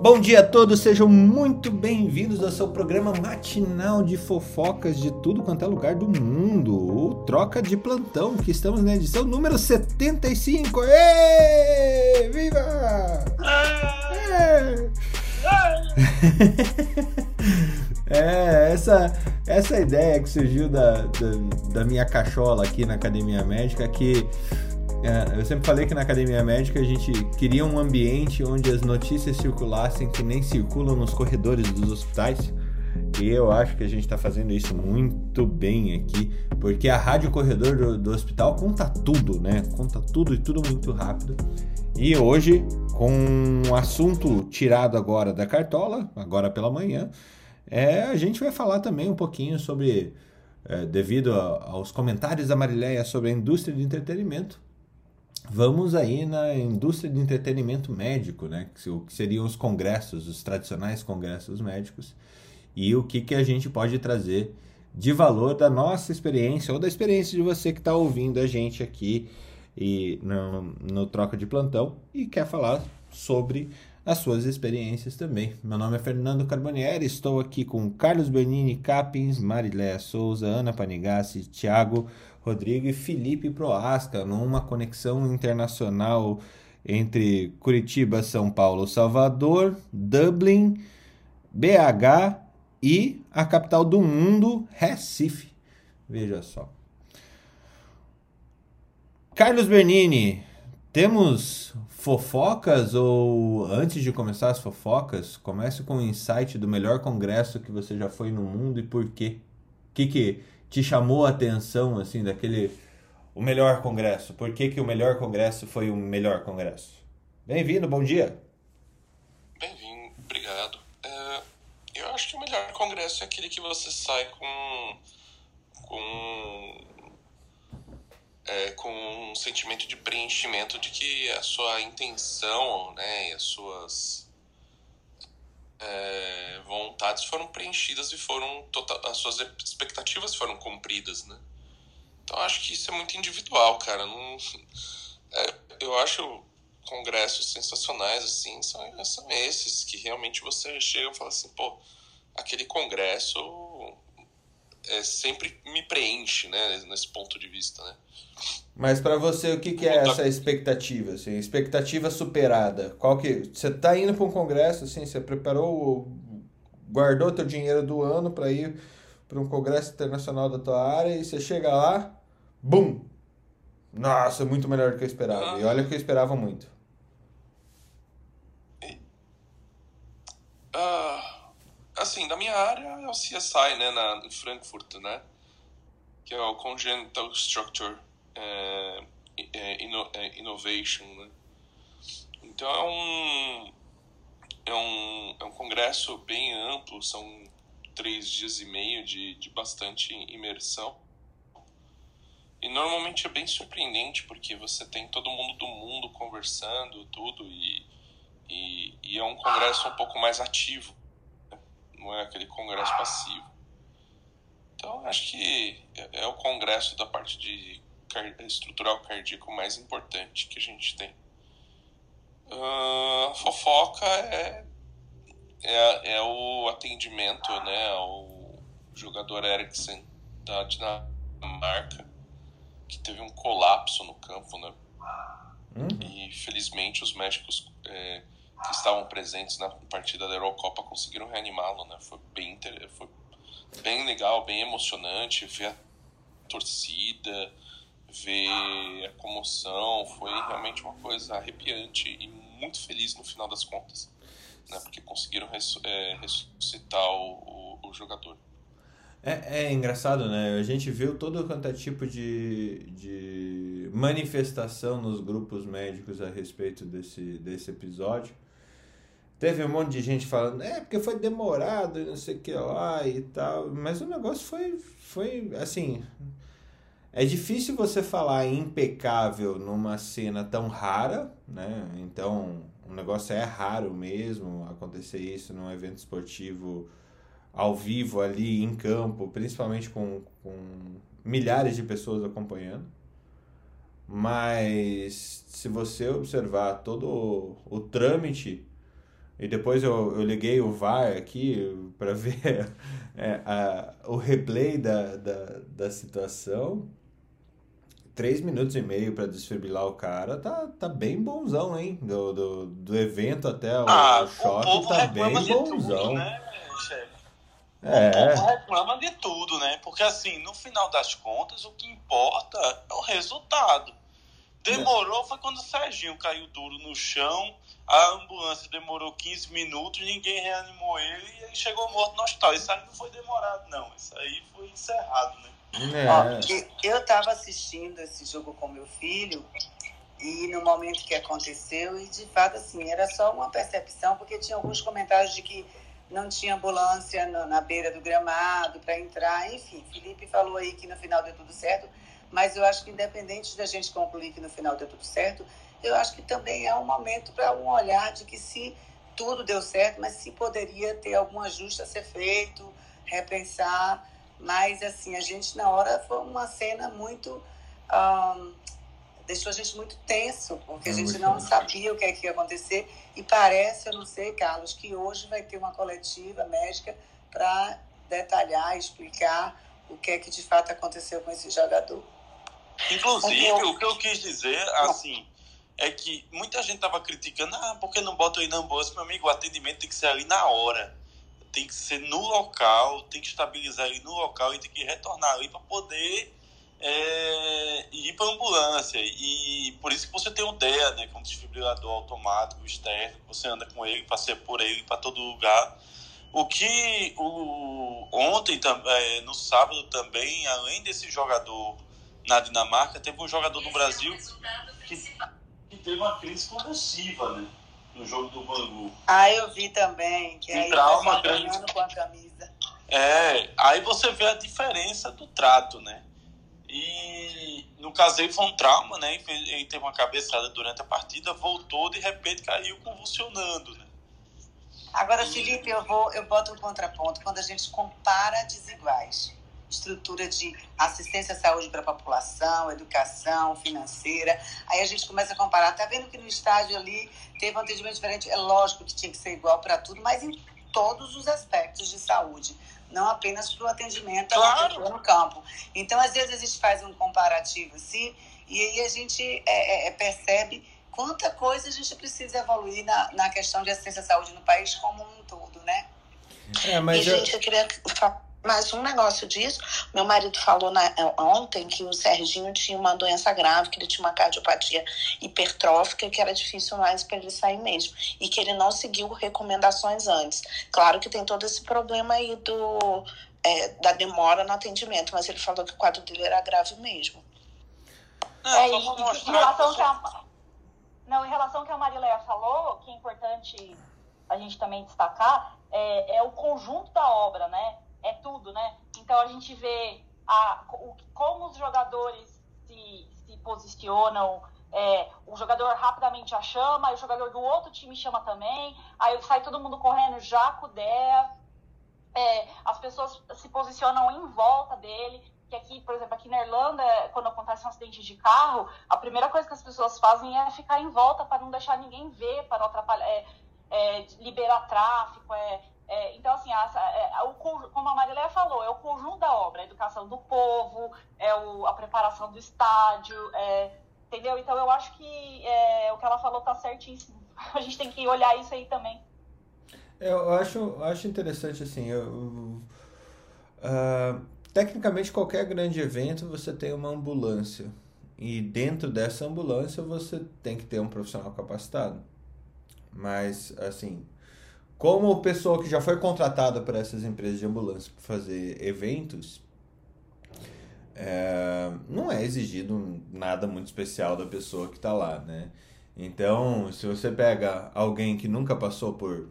Bom dia a todos, sejam muito bem-vindos ao seu programa matinal de fofocas de tudo quanto é lugar do mundo, o Troca de Plantão, que estamos na edição número 75. Êêêê! Viva! É! Essa, essa ideia que surgiu da, da, da minha cachola aqui na Academia Médica, que eu sempre falei que na Academia Médica a gente queria um ambiente onde as notícias circulassem que nem circulam nos corredores dos hospitais. E eu acho que a gente está fazendo isso muito bem aqui, porque a rádio corredor do, do, hospital conta tudo, né? Conta tudo e tudo muito rápido. E hoje, com um assunto tirado agora da cartola, agora pela manhã, é, a gente vai falar também um pouquinho sobre, é, devido a, aos comentários da Marileia sobre a indústria de entretenimento, vamos aí na indústria de entretenimento médico, né? O que seriam os congressos, os tradicionais congressos médicos, e o que, que a gente pode trazer de valor da nossa experiência ou da experiência de você que está ouvindo a gente aqui e no, no Troca de Plantão e quer falar sobre as suas experiências também. Meu nome é Fernando Carbonieri, estou aqui com Carlos Bernini Capins, Mariléia Souza, Ana Panigassi, Thiago Rodrigo e Felipe Proasca, numa conexão internacional entre Curitiba, São Paulo, Salvador, Dublin, BH e a capital do mundo, Recife. Veja só. Carlos Bernini, temos fofocas ou antes de começar as fofocas, comece com um insight do melhor congresso que você já foi no mundo e por quê? O que, que te chamou a atenção assim daquele o melhor congresso? Por que, que o melhor congresso foi o melhor congresso? Bem-vindo, bom dia. Bem-vindo, obrigado. É, eu acho que o melhor congresso é aquele que você sai com com é, com um sentimento de preenchimento de que a sua intenção, né, e as suas é, vontades foram preenchidas e foram total, as suas expectativas foram cumpridas, né? Então acho que isso é muito individual, cara. Não, é, eu acho congressos sensacionais assim são, são esses que realmente você chega e fala assim, pô, aquele congresso é, sempre me preenche, né, nesse ponto de vista, né? Mas para você, o que, que é essa expectativa? Assim, expectativa superada? Qual que você tá indo para um congresso, assim, você preparou, guardou teu dinheiro do ano para ir para um congresso internacional da tua área e você chega lá, bum! Nossa, muito melhor do que eu esperava. Ah. E olha que eu esperava muito. Ah, assim, da minha área é o CSI, né, na, em Frankfurt, né? Que é o Congenital Structure é, é, é, innovation. Né? Então é um, é, um, é um congresso bem amplo, são três dias e meio de, de bastante imersão. E normalmente é bem surpreendente, porque você tem todo mundo do mundo conversando, tudo, e, e, e é um congresso um pouco mais ativo? Não é aquele congresso passivo. Então, acho que é, é o congresso da parte de estrutural cardíaco mais importante que a gente tem. Uh, fofoca é, é, é, o atendimento né, ao jogador Eriksen da Dinamarca, que teve um colapso no campo. Né? Hum? E felizmente os médicos é, que estavam presentes na partida da Eurocopa conseguiram reanimá-lo. Né? Foi, bem, foi bem legal, bem emocionante ver a torcida ver a comoção, foi realmente uma coisa arrepiante e muito feliz no final das contas, né? Porque conseguiram é, ressuscitar o, o, o jogador. É, é, engraçado, né? A gente viu todo quanto é tipo de, de manifestação nos grupos médicos a respeito desse, desse episódio. Teve um monte de gente falando, é, porque foi demorado e não sei o que lá e tal. Mas o negócio foi, foi assim, é difícil você falar impecável numa cena tão rara, né? Então, o negócio é raro mesmo acontecer isso num evento esportivo ao vivo ali em campo, principalmente com, com milhares de pessoas acompanhando. Mas se você observar todo o, o trâmite e depois eu, eu liguei o VAR aqui para ver é, a, o replay da, da, da situação. Três minutos e meio para desfibrilar o cara, tá, tá bem bonzão, hein? Do, do, do evento até o, ah, o choque, tá bem bonzão. Tudo, né, É. O povo reclama de tudo, né? Porque assim, no final das contas, o que importa é o resultado. Demorou, foi quando o Serginho caiu duro no chão, a ambulância demorou 15 minutos, ninguém reanimou ele e ele chegou morto no hospital. Isso aí não foi demorado, não. Isso aí foi encerrado, né? É. Ó, eu estava assistindo esse jogo com meu filho e no momento que aconteceu, e de fato, assim, era só uma percepção, porque tinha alguns comentários de que não tinha ambulância no, na beira do gramado para entrar, enfim. Felipe falou aí que no final deu tudo certo, mas eu acho que independente da gente concluir que no final deu tudo certo, eu acho que também é um momento para um olhar de que se tudo deu certo, mas se poderia ter algum ajuste a ser feito, repensar. Mas, assim, a gente na hora foi uma cena muito. Deixou a gente muito tenso, porque a gente não sabia o que, é que ia acontecer. E parece, eu não sei, Carlos, que hoje vai ter uma coletiva médica para detalhar, explicar o que é que de fato aconteceu com esse jogador. Inclusive, o que eu quis dizer, assim, é que muita gente tava criticando, ah, por que não bota aí na ambulância? Meu amigo, o atendimento tem que ser ali na hora. Tem que ser no local, tem que estabilizar ali no local e tem que retornar ali para poder é, ir para ambulância. E por isso que você tem o DEA, né, que é um desfibrilador automático externo, você anda com ele, passeia por ele para todo lugar. O que o, ontem, é, no sábado também, além desse jogador na Dinamarca, teve um jogador no Brasil que que teve uma crise convulsiva, né? No jogo do Bangu. Ah, eu vi também. Que aí trauma grande. com a camisa. É, aí você vê a diferença do trato, né? E no caso aí foi um trauma, né? Ele teve uma cabeçada durante a partida, voltou, de repente caiu convulsionando, né? Agora. Felipe, eu vou, eu boto um contraponto quando a gente compara desiguais estrutura de assistência à saúde para a população, educação financeira. Aí a gente começa a comparar. Tá vendo que no estádio ali teve um atendimento diferente? É lógico que tinha que ser igual para tudo, mas em todos os aspectos de saúde, não apenas para o atendimento claro. no campo. Então, às vezes, a gente faz um comparativo assim, e aí a gente é, é, é percebe quanta coisa a gente precisa evoluir na, na questão de assistência à saúde no país como um todo, né? É, mas e, eu... gente, eu queria falar mas um negócio disso, meu marido falou na, ontem que o Serginho tinha uma doença grave, que ele tinha uma cardiopatia hipertrófica, que era difícil mais para ele sair mesmo. E que ele não seguiu recomendações antes. Claro que tem todo esse problema aí do, é, da demora no atendimento, mas ele falou que o quadro dele era grave mesmo. É, e, em relação que a, não, em relação ao que a Marileia falou, que é importante a gente também destacar, é, é o conjunto da obra, né? É tudo, né? Então a gente vê a, o, como os jogadores se, se posicionam, é, o jogador rapidamente a chama, o jogador do outro time chama também, aí sai todo mundo correndo já com ideia, é, as pessoas se posicionam em volta dele, que aqui, por exemplo, aqui na Irlanda, quando acontece um acidente de carro, a primeira coisa que as pessoas fazem é ficar em volta para não deixar ninguém ver, para não atrapalhar, é, é, liberar tráfico, é, é, então, assim, a, a, é, o, como a Marileia falou, é o conjunto da obra, a educação do povo, é o, a preparação do estádio, é, entendeu? Então, eu acho que é, o que ela falou está certíssimo. A gente tem que olhar isso aí também. É, eu acho, acho interessante, assim, eu, uh, tecnicamente, qualquer grande evento, você tem uma ambulância. E dentro dessa ambulância, você tem que ter um profissional capacitado. Mas, assim, como pessoa que já foi contratada por essas empresas de ambulância para fazer eventos, é, não é exigido nada muito especial da pessoa que está lá, né? Então, se você pega alguém que nunca passou por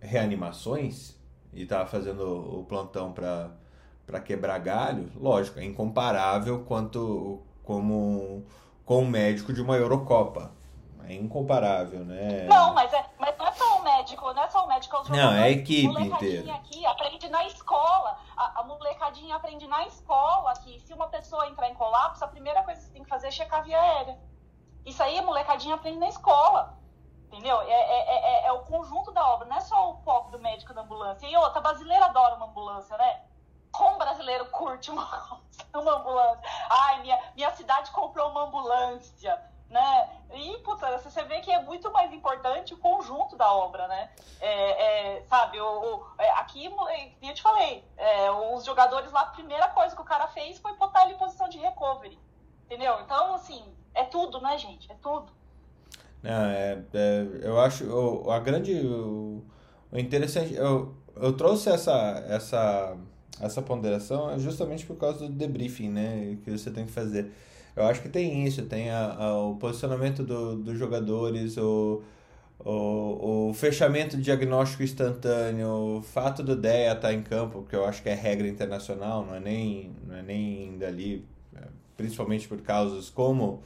reanimações e está fazendo o plantão para quebrar galho, lógico, é incomparável quanto como com um médico de uma Eurocopa. É incomparável, né? Não, mas, é, mas não é médico, não é só o médico. É não, é a equipe inteira. aqui aprende na escola. A, a molecadinha aprende na escola que se uma pessoa entrar em colapso, a primeira coisa que você tem que fazer é checar a via aérea. Isso aí a molecadinha aprende na escola. Entendeu? É, é, é, é o conjunto da obra, não é só o foco do médico da ambulância. E outra, brasileiro adora uma ambulância, né? Como brasileiro curte uma, uma ambulância? Ai, minha, minha cidade comprou uma ambulância né? E, puta, você vê que é muito mais importante o conjunto da obra, né? É, é, sabe, o, o é, aqui, eu te falei, é, os jogadores lá, a primeira coisa que o cara fez foi botar ele em posição de recovery, entendeu? Então, assim, é tudo, né, gente? É tudo. Não, é, é, eu acho o, a grande o, interessante eu, eu trouxe essa essa essa ponderação justamente por causa do debriefing né que você tem que fazer eu acho que tem isso, tem a, a, o posicionamento do, dos jogadores, o, o, o fechamento diagnóstico instantâneo, o fato do DEA estar em campo, que eu acho que é regra internacional, não é nem, não é nem dali, é, principalmente por causas como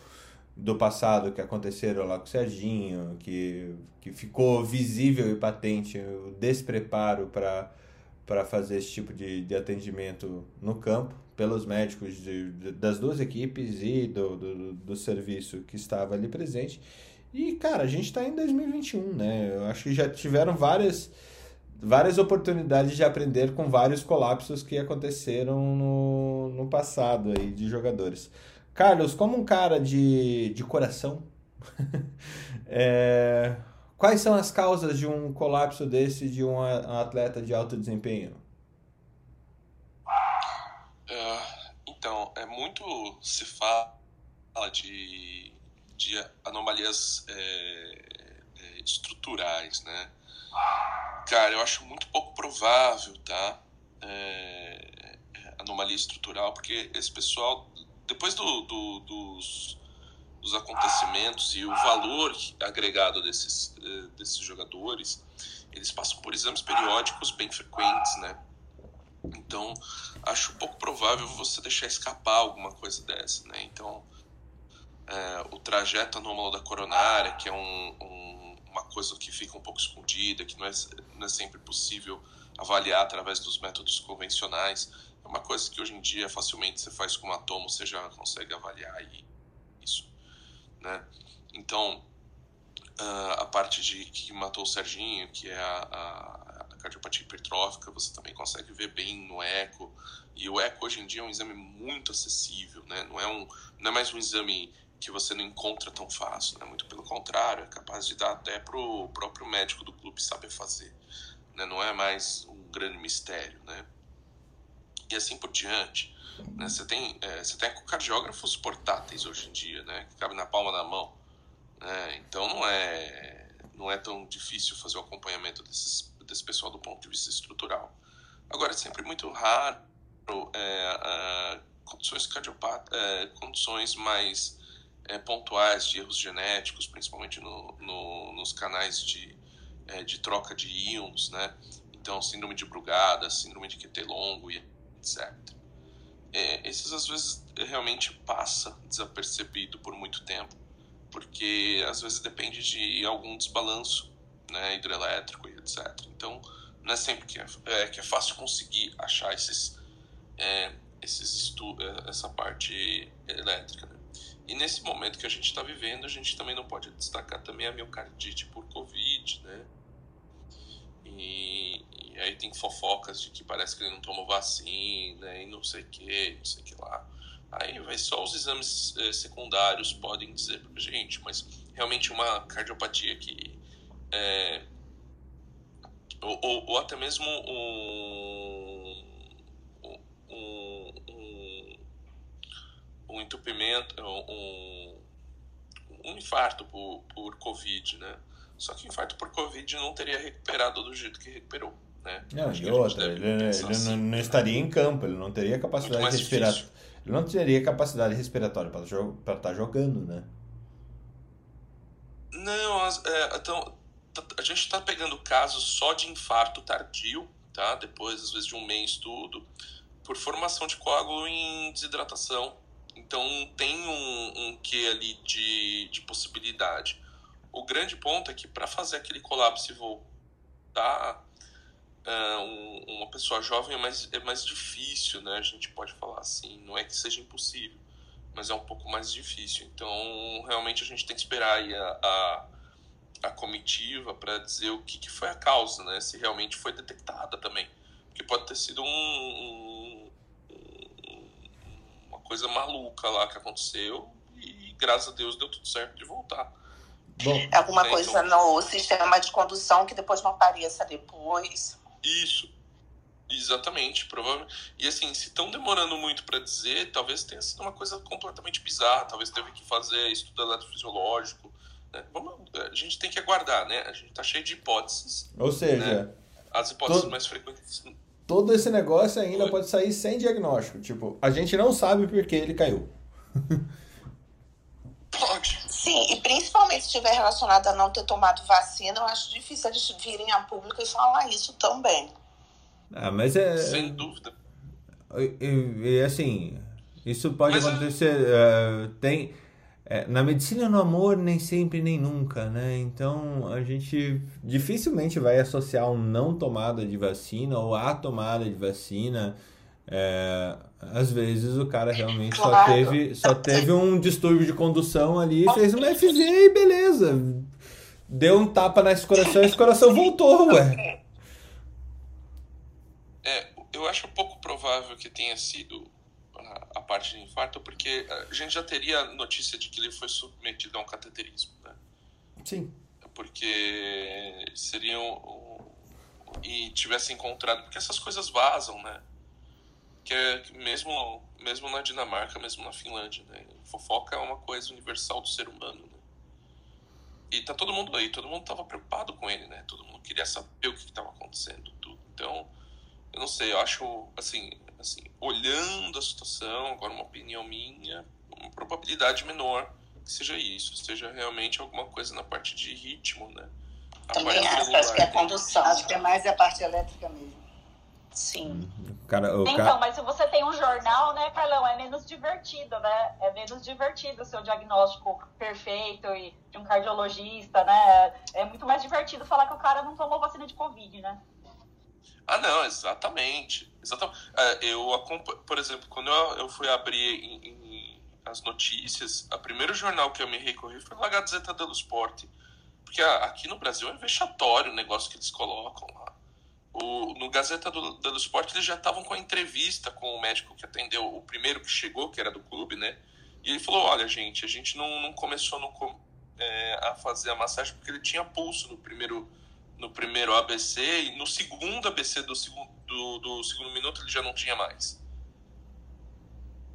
do passado que aconteceram lá com o Serginho, que, que ficou visível e patente o despreparo para para fazer esse tipo de, de atendimento no campo pelos médicos de, de, das duas equipes e do, do, do, serviço que estava ali presente. E, cara, a gente está em 2021, né? Eu acho que já tiveram várias, várias oportunidades de aprender com vários colapsos que aconteceram no, no passado aí de jogadores. Carlos, como um cara de, de coração, é, Quais são as causas de um colapso desse de um atleta de alto desempenho? Uh, então, é muito se fala de, de anomalias é, é, estruturais, né? Cara, eu acho muito pouco provável, tá? É, anomalia estrutural, porque esse pessoal, depois do, do, dos dos acontecimentos e o valor agregado desses, eh, desses jogadores, eles passam por exames periódicos bem frequentes, né? Então, acho pouco provável você deixar escapar alguma coisa dessa, né? Então, é, o trajeto anômalo da coronária, que é um, um, uma coisa que fica um pouco escondida, que não é, não é sempre possível avaliar através dos métodos convencionais, é uma coisa que hoje em dia facilmente você faz com uma tomo, você já consegue avaliar e né? Então, uh, a parte de que matou o Serginho, que é a, a, a, cardiopatia hipertrófica, você também consegue ver bem no eco. E o eco hoje em dia é um exame muito acessível, né? Não é, um, não é mais um exame que você não encontra tão fácil, né? Muito pelo contrário, é capaz de dar até pro próprio médico do clube saber fazer, né? Não é mais um grande mistério, né? E assim por diante. Né? Você tem, é, você tem ecocardiógrafos portáteis hoje em dia, né? Que cabem na palma da mão. Né? Então não é, não é tão difícil fazer o acompanhamento desses, desse pessoal do ponto de vista estrutural. Agora é sempre muito raro é, condições cardiopatas, é, condições mais é, pontuais de erros genéticos, principalmente no, no, nos canais de, é, de troca de íons, né? Então, síndrome de Brugada, síndrome de QT longo e etc é, esses às vezes realmente passa desapercebido por muito tempo, porque às vezes depende de algum desbalanço né, hidrelétrico e etc. Então, não é sempre que é, é que é fácil conseguir achar esses, é, esses é, essa parte elétrica. Né? E nesse momento que a gente está vivendo, a gente também não pode destacar também a miocardite por Covid, né? E, e aí tem fofocas de que parece que ele não tomou vacina e não sei o que, não sei o que lá. Aí vai só os exames eh, secundários podem dizer pra gente, mas realmente uma cardiopatia que. É, ou, ou, ou, até mesmo um, um, um, um entupimento, um, um infarto por, por Covid, né? Só que o infarto por Covid não teria recuperado do jeito que recuperou. Né? Não, e outra, ele, ele assim. não, estaria em campo, ele não teria capacidade respiratória. Ele não teria capacidade respiratória para estar tá jogando, né? Não, é, então, a gente está pegando casos só de infarto tardio, tá? Depois, às vezes, de um mês tudo, por formação de coágulo em desidratação. Então, tem um, um quê ali de, de possibilidade. O grande ponto é que para fazer aquele colapso e voltar uh, um, uma pessoa jovem é mais, é mais difícil, né? A gente pode falar assim. Não é que seja impossível, mas é um pouco mais difícil. Então, realmente, a gente tem que esperar aí a, a, a comitiva para dizer o que, que foi a causa, né? Se realmente foi detectada também. Porque pode ter sido um, um, uma coisa maluca lá que aconteceu e graças a Deus deu tudo certo de voltar. Bom, Alguma é, coisa então... no sistema de condução que depois não apareça depois. Isso. Exatamente, provavelmente. E assim, se estão demorando muito para dizer, talvez tenha sido uma coisa completamente bizarra. Talvez teve que fazer estudo eletrofisiológico. Né? Vamos, a gente tem que aguardar, né? A gente tá cheio de hipóteses. Ou seja, né? as hipóteses todo, mais frequentes. Todo esse negócio ainda Oi. pode sair sem diagnóstico. Tipo, a gente não sabe por que ele caiu. Pode. Sim, e principalmente se estiver relacionado a não ter tomado vacina, eu acho difícil eles virem a público e falar isso também. Ah, mas é. Sem dúvida. E, e assim, isso pode mas acontecer. É... Uh, tem. É, na medicina no amor nem sempre nem nunca, né? Então a gente dificilmente vai associar um não tomada de vacina ou a tomada de vacina. É, às vezes o cara realmente claro. só teve só teve um distúrbio de condução ali, fez uma FZ e beleza. Deu um tapa nesse coração e esse coração voltou, ué. É, eu acho pouco provável que tenha sido a, a, parte de infarto, porque a gente já teria notícia de que ele foi submetido a um cateterismo, né? Sim. Porque seriam e tivesse encontrado, porque essas coisas vazam, né? Que é mesmo mesmo na Dinamarca, mesmo na Finlândia, né? Fofoca é uma coisa universal do ser humano, né? E tá todo mundo aí, todo mundo tava preocupado com ele, né? Todo mundo queria saber o que estava acontecendo, tudo. Então, eu não sei, eu acho, assim, assim, olhando a situação, agora uma opinião minha, uma probabilidade menor que seja isso, seja realmente alguma coisa na parte de ritmo, né? A Também acho, acho que é a condução. Acho que é mais a parte elétrica mesmo. Sim. Cara, então, cara... mas se você tem um jornal, né, Carlão, é menos divertido, né? É menos divertido o seu diagnóstico perfeito e de um cardiologista, né? É muito mais divertido falar que o cara não tomou vacina de Covid, né? Ah, não, exatamente. exatamente. É, eu por exemplo, quando eu, eu fui abrir em, em, as notícias, o primeiro jornal que eu me recorri foi a Gazeta dello Sport. Porque aqui no Brasil é vexatório o negócio que eles colocam lá. O, no Gazeta do, dello Sport eles já estavam com a entrevista com o médico que atendeu, o primeiro que chegou, que era do clube, né? E ele falou: Olha, gente, a gente não, não começou no, é, a fazer a massagem porque ele tinha pulso no primeiro no primeiro ABC e no segundo ABC do segundo, do, do segundo minuto ele já não tinha mais.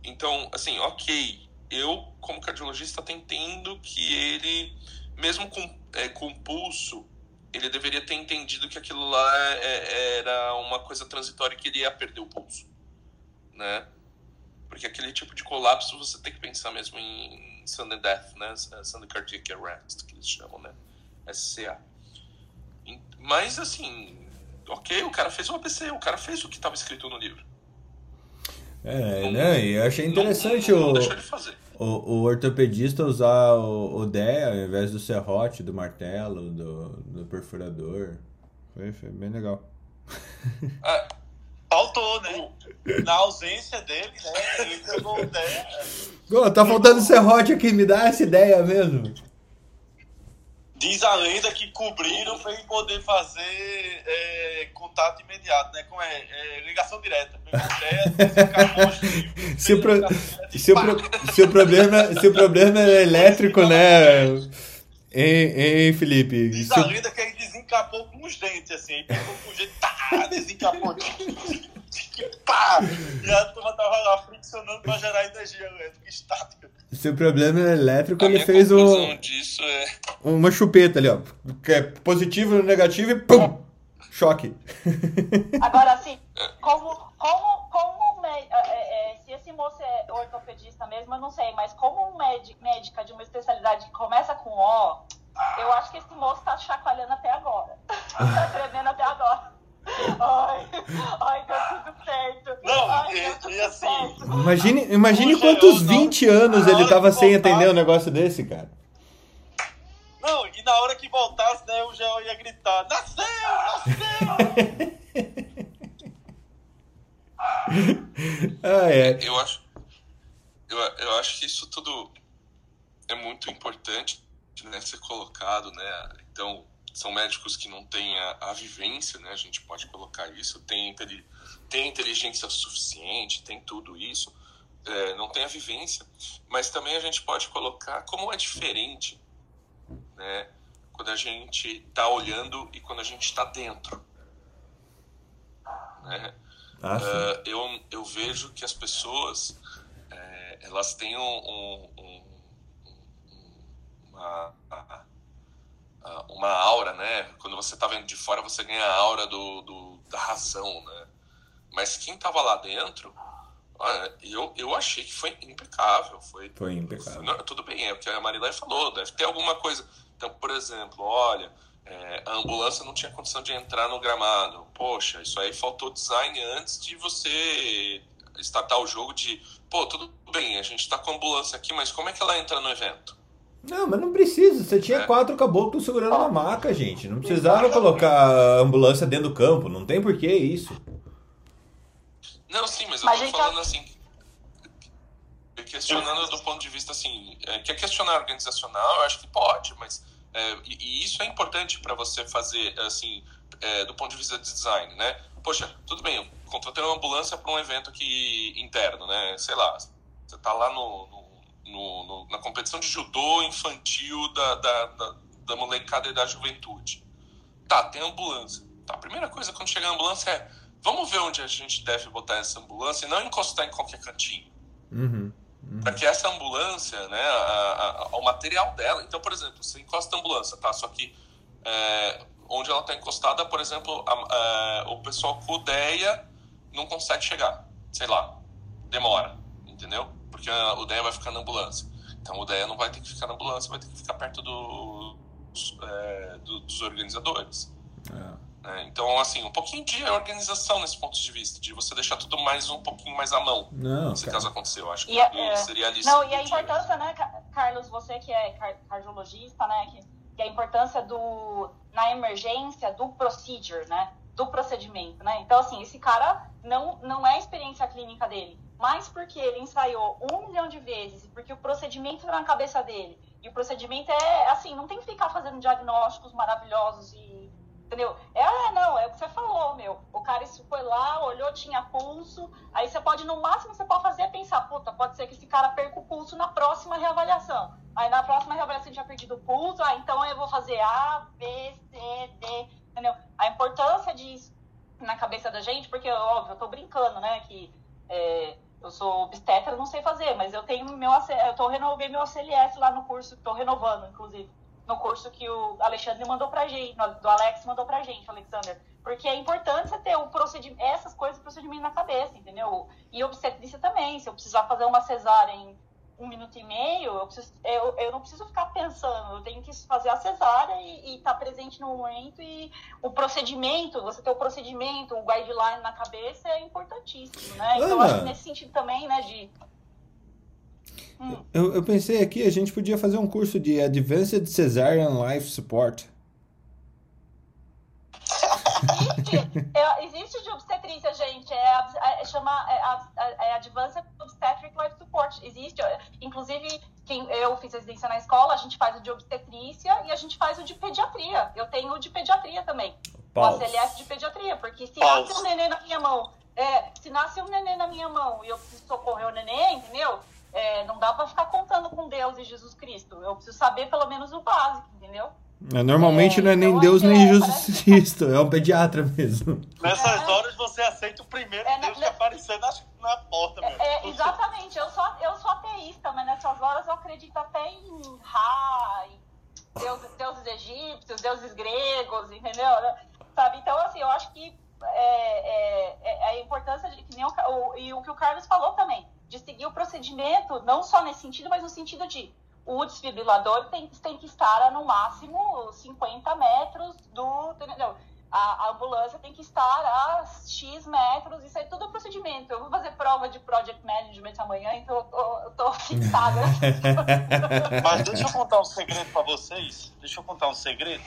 Então, assim, ok, eu como cardiologista até entendo que ele, mesmo com, é, com pulso, ele deveria ter entendido que aquilo lá é, era uma coisa transitória que ele ia perder o pulso, né? Porque aquele tipo de colapso você tem que pensar mesmo em sudden death, né? Sudden cardiac arrest, que eles chamam, né? SCA. Mas, assim, ok, o cara fez o ABC, o cara fez o que estava escrito no livro. É, não, né? E eu achei interessante não, não, o, o, o, ortopedista usar o, o DE ao invés do serrote, do martelo, do, do perfurador. Foi, foi bem legal. É, faltou, né? Na ausência dele, né? Ele pegou o DE. tá faltando serrote aqui, me dá essa ideia mesmo. Diz a lenda que cobriram para ele poder fazer é, contato imediato, né? Como é? é ligação direta. se, o pro, se, o pro, se, o problema, se o problema é elétrico, né? Hein, hein Felipe? Diz a lenda que ele desencapou com os dentes, assim. pegou com os dentes, tá, desencapou. pá! E a turma tava lá friccionando para gerar energia elétrica estática. Se o problema é elétrico, a ele fez disso é... uma chupeta ali, ó. Que é positivo, negativo e pum! Choque. Agora, assim, como, como, como é, é, se esse moço é ortopedista mesmo, eu não sei, mas como um médica de uma especialidade que começa com O, eu acho que esse moço tá chacoalhando até agora. tá tremendo até agora. Ai, ai. Não, ai, e, e assim. Imagine, imagine quantos 20 anos ele tava sem entender um negócio desse, cara. Não, e na hora que voltasse, né, o Gel ia gritar: Nasceu! Nasceu! ah, é. Eu acho. Eu, eu acho que isso tudo é muito importante né, ser colocado, né? Então, são médicos que não têm a, a, vivência, né? A gente pode colocar isso, tem, tem inteligência suficiente, tem tudo isso, é, não tem a vivência, mas também a gente pode colocar como é diferente, né? Quando a gente está olhando e quando a gente está dentro, né? Ah, uh, eu, eu vejo que as pessoas é, elas têm um, um, um, uma, uma aura, né? Quando você está vendo de fora, você ganha a aura do, do da razão, né? Mas quem estava lá dentro, eu, eu achei que foi impecável. Foi, foi impecável. Foi, tudo bem, é o que a Marilé falou, deve ter alguma coisa. Então, por exemplo, olha, é, a ambulância não tinha condição de entrar no gramado. Poxa, isso aí faltou design antes de você startar o jogo de, pô, tudo bem, a gente está com a ambulância aqui, mas como é que ela entra no evento? Não, mas não precisa. Você tinha é. quatro caboclos segurando uma maca, gente. Não precisava colocar a ambulância dentro do campo. Não tem porquê isso. Não, sim, mas eu mas tô falando assim. Questionando do ponto de vista assim. É, quer questionar organizacional? Eu acho que pode, mas é, e, e, isso é importante para você fazer, assim, é, do ponto de vista de design, né? Poxa, tudo bem, eu contratei uma ambulância para um evento aqui interno, né? Sei lá, você tá lá no, no, no, no na competição de judô infantil da, da, da, da molecada e da juventude. Tá, tem ambulância. Tá, a primeira coisa quando chegar a ambulância é vamos ver onde a gente deve botar essa ambulância e não encostar em qualquer cantinho. Uhum. Uhum. Para que essa ambulância, né, a, a, o material dela. Então, por exemplo, você encosta a ambulância, tá? Só que é, onde ela está encostada, por exemplo, a, o pessoal com DEA não consegue chegar. Sei lá, demora, entendeu? Porque o DEA vai ficar na ambulância. Então, o DEA não vai ter que ficar na ambulância, vai ter que ficar perto do, é, do, dos organizadores. É. É, então, assim, um pouquinho de organização nesse ponto de vista, de você deixar tudo mais um pouquinho mais à mão. Não, se caso acontecer, eu acho que é, seria ali. Não, e a importância, né, Carlos, você que é cardiologista, né, que, que a importância do na emergência do procedure, né, do procedimento, né? Então, assim, esse cara não não é a experiência clínica dele, mas porque ele ensaiou um milhão de vezes, porque o procedimento tá na cabeça dele. E o procedimento é assim, não tem que ficar fazendo diagnósticos maravilhosos e Entendeu? É, não, é o que você falou, meu. O cara foi lá, olhou, tinha pulso. Aí você pode, no máximo, você pode fazer é pensar, puta, pode ser que esse cara perca o pulso na próxima reavaliação. Aí na próxima reavaliação ele já perdido o pulso, ah, então eu vou fazer A, B, C, D, entendeu? A importância disso na cabeça da gente, porque, óbvio, eu tô brincando, né, que é, eu sou obstetra, não sei fazer, mas eu tenho meu, eu tô renovei meu ACLS lá no curso, tô renovando, inclusive no curso que o Alexandre mandou pra gente, do Alex mandou pra gente, Alexander. Porque é importante você ter o procedimento, essas coisas, procedimento na cabeça, entendeu? E obstetrícia também. Se eu precisar fazer uma cesárea em um minuto e meio, eu, preciso, eu, eu não preciso ficar pensando, eu tenho que fazer a cesárea e estar tá presente no momento. E o procedimento, você ter o procedimento, o guideline na cabeça é importantíssimo, né? Então, eu acho que nesse sentido também, né, de. Eu, eu pensei aqui, a gente podia fazer um curso de Advanced Cesarean Life Support. Existe, é, existe de obstetrícia, gente. É, é, chama é, é Advanced Obstetric Life Support. Existe. Inclusive, quem, eu fiz residência na escola, a gente faz o de obstetrícia e a gente faz o de pediatria. Eu tenho o de pediatria também. Paus. O ACLS de pediatria, porque se Paus. nasce um neném na minha mão, é, se nasce um neném na minha mão e eu preciso socorrer o neném, entendeu? É, não dá para ficar contando com Deus e Jesus Cristo. Eu preciso saber pelo menos o básico, entendeu? É, normalmente é, não é nem então, Deus nem é, Jesus Cristo, é um pediatra mesmo. Nessas é. horas você aceita o primeiro é, Deus que aparecer na, na porta mesmo. É, exatamente, eu sou, eu sou ateísta, mas nessas horas eu acredito até em Ra, em Deus, deuses egípcios, deuses gregos, entendeu? Sabe? Então, assim, eu acho que é, é, a importância de que nem o, o, e o que o Carlos falou também de seguir o procedimento, não só nesse sentido, mas no sentido de o desfibrilador tem, tem que estar a, no máximo 50 metros do. Entendeu? A, a, ambulância tem que estar a X metros, isso aí tudo é procedimento. Eu vou fazer prova de project management amanhã, então eu tô, eu tô fixada. Mas deixa eu contar um segredo para vocês. Deixa eu contar um segredo.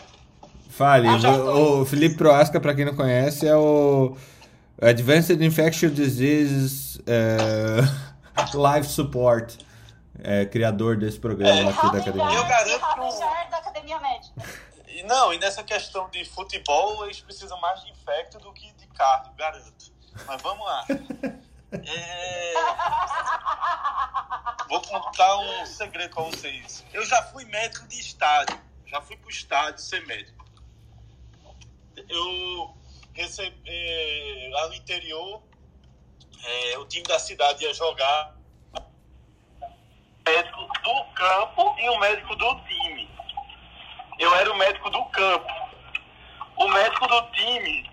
Fale, ah, o, o, Felipe Proasca, para quem não conhece, é o Advanced Infectious Diseases. É... Live Support, é, criador desse programa é, aqui da Academia. Eu garanto que da Academia Médica. Não, e nessa questão de futebol, eles precisam mais de infecto do que de cardio, garanto. Mas vamos lá. É... Vou contar um segredo para vocês. Eu já fui médico de estádio. Já fui pro estádio ser médico. Eu recebi é, lá no interior, é, o time da cidade ia jogar médico do campo e um médico do time. Eu era o médico do campo. O médico do time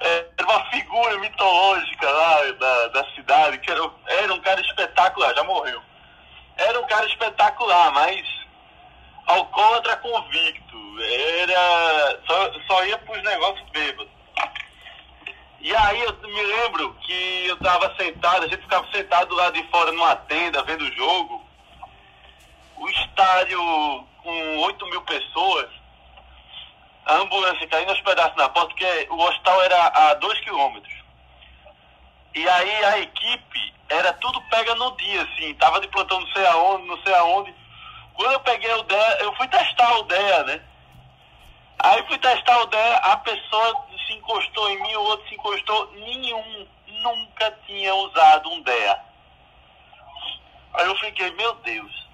era uma figura mitológica lá da, da cidade, que era, era um cara espetacular, já morreu. Era um cara espetacular, mas alcoólatra convicto. Era. Só, só ia pros negócios bêbados. E aí eu me lembro que eu tava sentado, a gente ficava sentado lá de fora numa tenda vendo o jogo. O estádio com 8 mil pessoas, a ambulância caindo aos pedaços na porta, porque o hospital era a 2 quilômetros. E aí a equipe era tudo pega no dia, assim, tava de plantão não sei aonde, não sei aonde. Quando eu peguei o DEA, eu fui testar o DEA, né? Aí fui testar o DEA, a pessoa se encostou em mim, o outro se encostou, nenhum nunca tinha usado um DEA. Aí eu fiquei, meu Deus,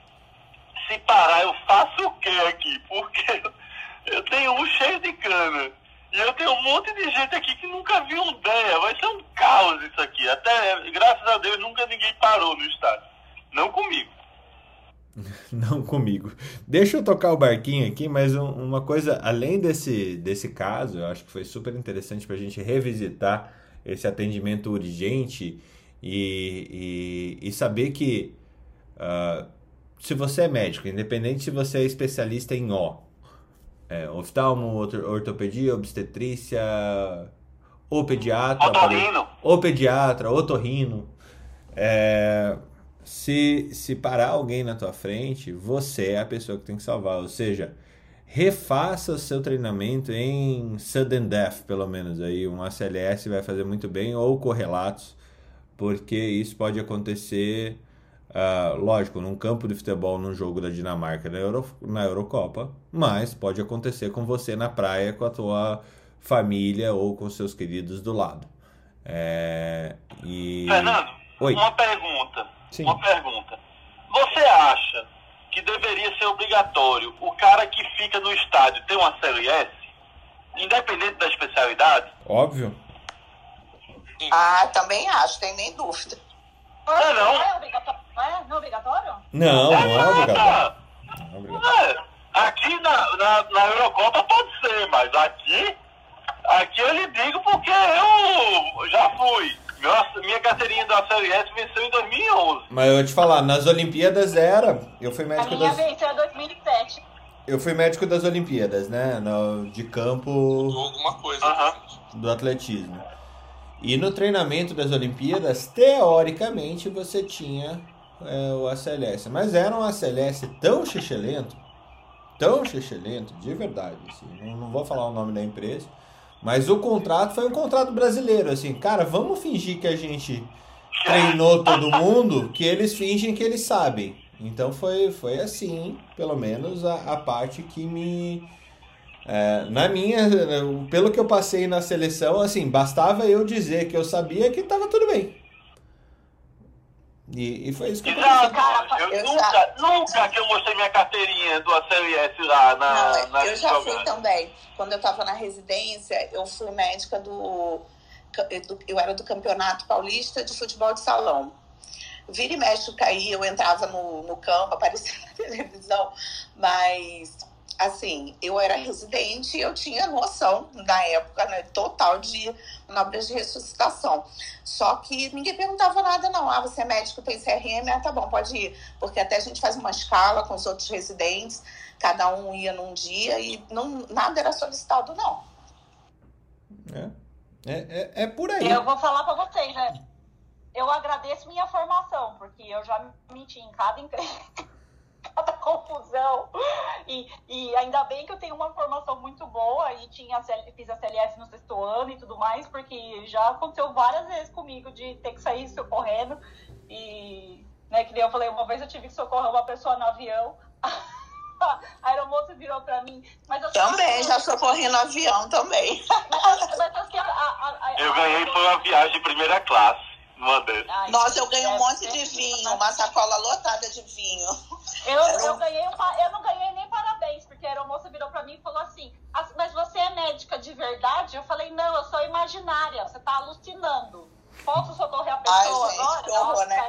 se parar eu faço o que aqui? Porque eu tenho um cheio de cana. E eu tenho um monte de gente aqui que nunca viu um DEA. Vai ser um caos isso aqui. Até, graças a Deus, nunca ninguém parou no estádio. Não comigo. Não comigo. Deixa eu tocar o barquinho aqui, mas um, uma coisa, além desse, desse caso, eu acho que foi super interessante para a gente revisitar esse atendimento urgente e, e, e saber que uh, se você é médico, independente se você é especialista em O, é, oftalmo, ortopedia, obstetrícia, ou pediatra, otorrino, ou pediatra, otorrino, é, se, se parar alguém na tua frente, você é a pessoa que tem que salvar. Ou seja, refaça o seu treinamento em sudden death, pelo menos. Aí um ACLS vai fazer muito bem, ou correlatos, porque isso pode acontecer, uh, lógico, num campo de futebol, num jogo da Dinamarca na, Euro, na Eurocopa, mas pode acontecer com você na praia, com a tua família ou com seus queridos do lado. É, e... Fernando, Oi. uma pergunta. Sim. Uma pergunta. Você acha que deveria ser obrigatório o cara que fica no estádio ter uma CLS, independente da especialidade? Óbvio. Ah, também acho, tem nem dúvida. Não, é não. Não é obrigatório? Não é, não é obrigatório? Não, não é obrigatório. Não é obrigatório. É, aqui na, na, na Eurocopa pode ser, mas aqui, aqui eu lhe digo porque eu já fui. Nossa, minha carteirinha da Série S venceu em 2011. Mas eu vou te falar, nas Olimpíadas era. Eu fui médico a minha das. venceu em 2007. Eu fui médico das Olimpíadas, né? No, de campo. Alguma coisa. Uh -huh. Do atletismo. E no treinamento das Olimpíadas, teoricamente, você tinha é, o ACLS. Mas era um ACLS tão xixelento, tão xixelento, de verdade. Assim, não, não vou falar o nome da empresa mas o contrato foi um contrato brasileiro, assim, cara, vamos fingir que a gente treinou todo mundo, que eles fingem que eles sabem. Então foi, foi assim, pelo menos a, a parte que me. É, na minha. Pelo que eu passei na seleção, assim, bastava eu dizer que eu sabia que estava tudo bem. E, e foi isso que eu Exato. Eu, eu nunca, já... nunca que eu mostrei minha carteirinha do ACLS lá na, Não, na Eu já jogando. fui também. Quando eu estava na residência, eu fui médica do. Eu era do Campeonato Paulista de Futebol de Salão. Vira e mexe caía, eu entrava no, no campo, aparecia na televisão, mas assim, eu era residente e eu tinha noção, na época, né, total de manobras de ressuscitação. Só que ninguém perguntava nada, não. Ah, você é médico, tem CRM? Ah, tá bom, pode ir. Porque até a gente faz uma escala com os outros residentes, cada um ia num dia e não, nada era solicitado, não. É, é, é, é por aí. Eu vou falar para vocês, né? Eu agradeço minha formação, porque eu já menti em cada entrevista cada confusão. E, e ainda bem que eu tenho uma formação muito boa e tinha, fiz a CLS no sexto ano e tudo mais, porque já aconteceu várias vezes comigo de ter que sair socorrendo. E, né, que nem eu falei, uma vez eu tive que socorrer uma pessoa no avião. a aeromoça virou pra mim. Mas eu também, já socorri no avião também. Mas, mas, assim, a, a, a, eu ganhei foi uma viagem de primeira classe. Uma Ai, Nossa, eu ganhei um monte de vinho, uma sacola lotada de vinho. Eu, eu, ganhei um, eu não ganhei nem parabéns, porque a aeromoça virou pra mim e falou assim: Mas você é médica de verdade? Eu falei: Não, eu sou imaginária, você tá alucinando. Posso socorrer a pessoa Ai, gente, agora? Horror, né?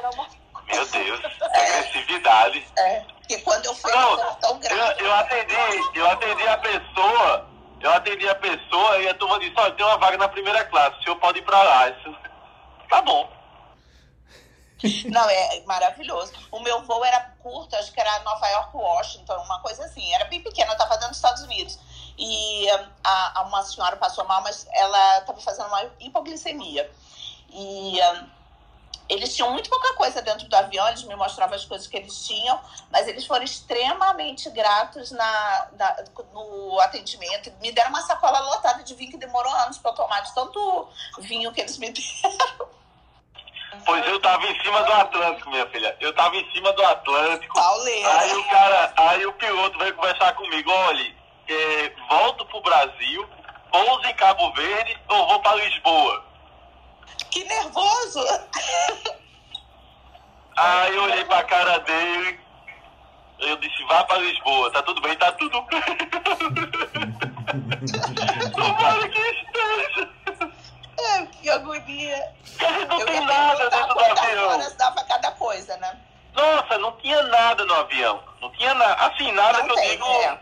Meu Deus, é, agressividade. É, porque quando eu fui não, tão grande. Eu, eu, atendi, eu atendi a pessoa, eu atendi a pessoa e a turma disse, olha, tem uma vaga na primeira classe, o senhor pode ir pra lá. Isso, tá bom. Não, é maravilhoso. O meu voo era curto, acho que era Nova York, Washington, uma coisa assim. Era bem pequeno, eu estava dando nos Estados Unidos. E a, a, uma senhora passou mal, mas ela estava fazendo uma hipoglicemia. E um, eles tinham muito pouca coisa dentro do avião, eles me mostravam as coisas que eles tinham, mas eles foram extremamente gratos na, na no atendimento. Me deram uma sacola lotada de vinho que demorou anos para tomar, de tanto vinho que eles me deram. Pois eu tava em cima do Atlântico, minha filha. Eu tava em cima do Atlântico. Pauleira. Aí o cara, aí o piloto veio conversar comigo, olha, é, volto pro Brasil, pouso em Cabo Verde ou vou para Lisboa? Que nervoso! Aí eu olhei pra cara dele, eu disse, vá pra Lisboa, tá tudo bem, tá tudo bem. Tomara que esteja. É, que agonia. Não eu tem nada dentro do avião. horas dava cada coisa, né? Nossa, não tinha nada no avião. Não tinha nada. Assim, nada não que eu tem, digo. É.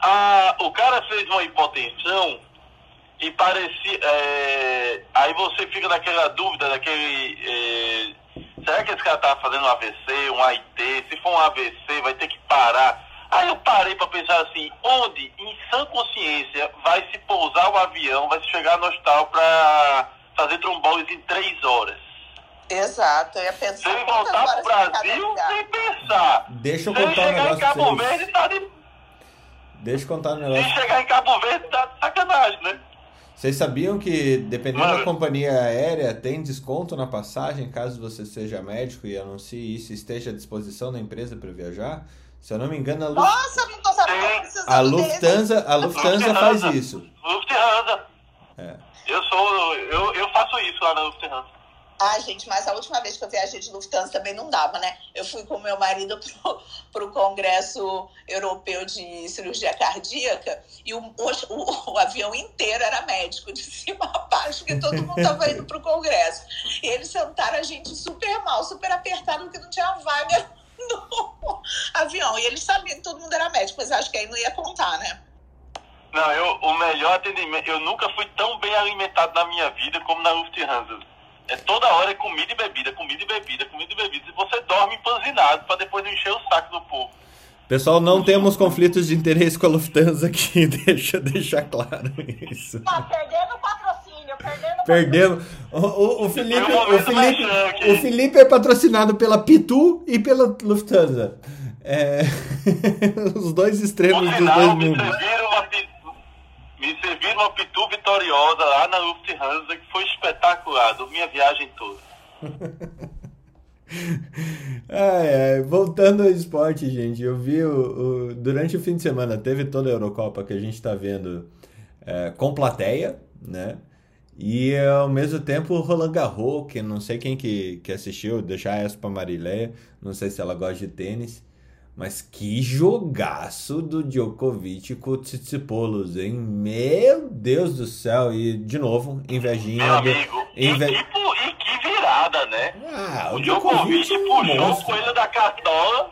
A, o cara fez uma hipotensão e parecia. É, aí você fica naquela dúvida, daquele. É, será que esse cara tá fazendo um AVC, um AIT? Se for um AVC, vai ter que parar. Aí eu parei para pensar assim, onde, em sã consciência, vai se pousar o avião, vai se chegar no hospital para fazer trombose em três horas? Exato, eu ia pensar. Se ele voltar pro Brasil, sem pensar. Deixa eu contar um negócio em Cabo Verde, tá de... Deixa eu contar um negócio. Se chegar em Cabo Verde, tá de sacanagem, né? Vocês sabiam que, dependendo Mano. da companhia aérea, tem desconto na passagem caso você seja médico e anuncie isso e esteja à disposição da empresa para viajar? Se eu não me engano, a, Luft... Nossa, não tô sabendo, a Lufthansa, a Lufthansa faz isso. Lufthansa. É. Eu sou, eu, eu faço isso lá na Lufthansa. Ah, gente, mas a última vez que eu viajei de Lufthansa também não dava, né? Eu fui com meu marido pro, pro Congresso Europeu de Cirurgia Cardíaca e o, o, o avião inteiro era médico, de cima a baixo, porque todo mundo tava indo pro Congresso. E eles sentaram a gente super mal, super apertado, porque não tinha vaga no avião. E eles sabiam que todo mundo era médico, mas acho que aí não ia contar, né? Não, eu, o melhor atendimento, eu nunca fui tão bem alimentado na minha vida como na Lufthansa. É toda hora é comida e bebida, comida e bebida, comida e bebida. E você dorme empanzinado para depois não encher o saco do povo. Pessoal, não temos conflitos de interesse com a Lufthansa aqui, deixa deixar claro isso. Tá perdendo patrocínio, perdendo Perdendo. O, o, o Felipe, o, Felipe, o Felipe é patrocinado pela Pitu e pela Lufthansa. É... Os dois extremos dos dois mundos. Me serviram uma pitu vitoriosa lá na Lufthansa que foi espetacular, dormi a viagem toda. Voltando ao esporte, gente, eu vi o, o, durante o fim de semana teve toda a Eurocopa que a gente está vendo é, com plateia, né? E ao mesmo tempo o Roland Garros, que não sei quem que, que assistiu, deixar essa para Marileia, não sei se ela gosta de tênis. Mas que jogaço do Djokovic com o Tsitsipolos, hein? Meu Deus do céu. E, de novo, invejinha. Meu amigo, inve... e, que, e que virada, né? Ah, o, o Djokovic, Djokovic puxou o coelho da cartola.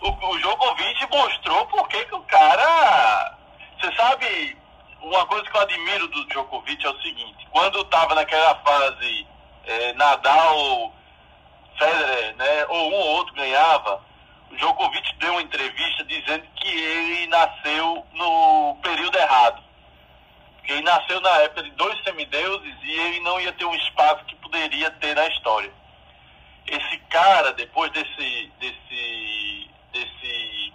O, o Djokovic mostrou porque que o cara... Você sabe, uma coisa que eu admiro do Djokovic é o seguinte. Quando tava naquela fase é, Nadal, Federer, né? Ou um ou outro ganhava Djokovic deu uma entrevista dizendo que ele nasceu no período errado. Que ele nasceu na época de dois semideuses e ele não ia ter um espaço que poderia ter na história. Esse cara, depois desse. desse. desse.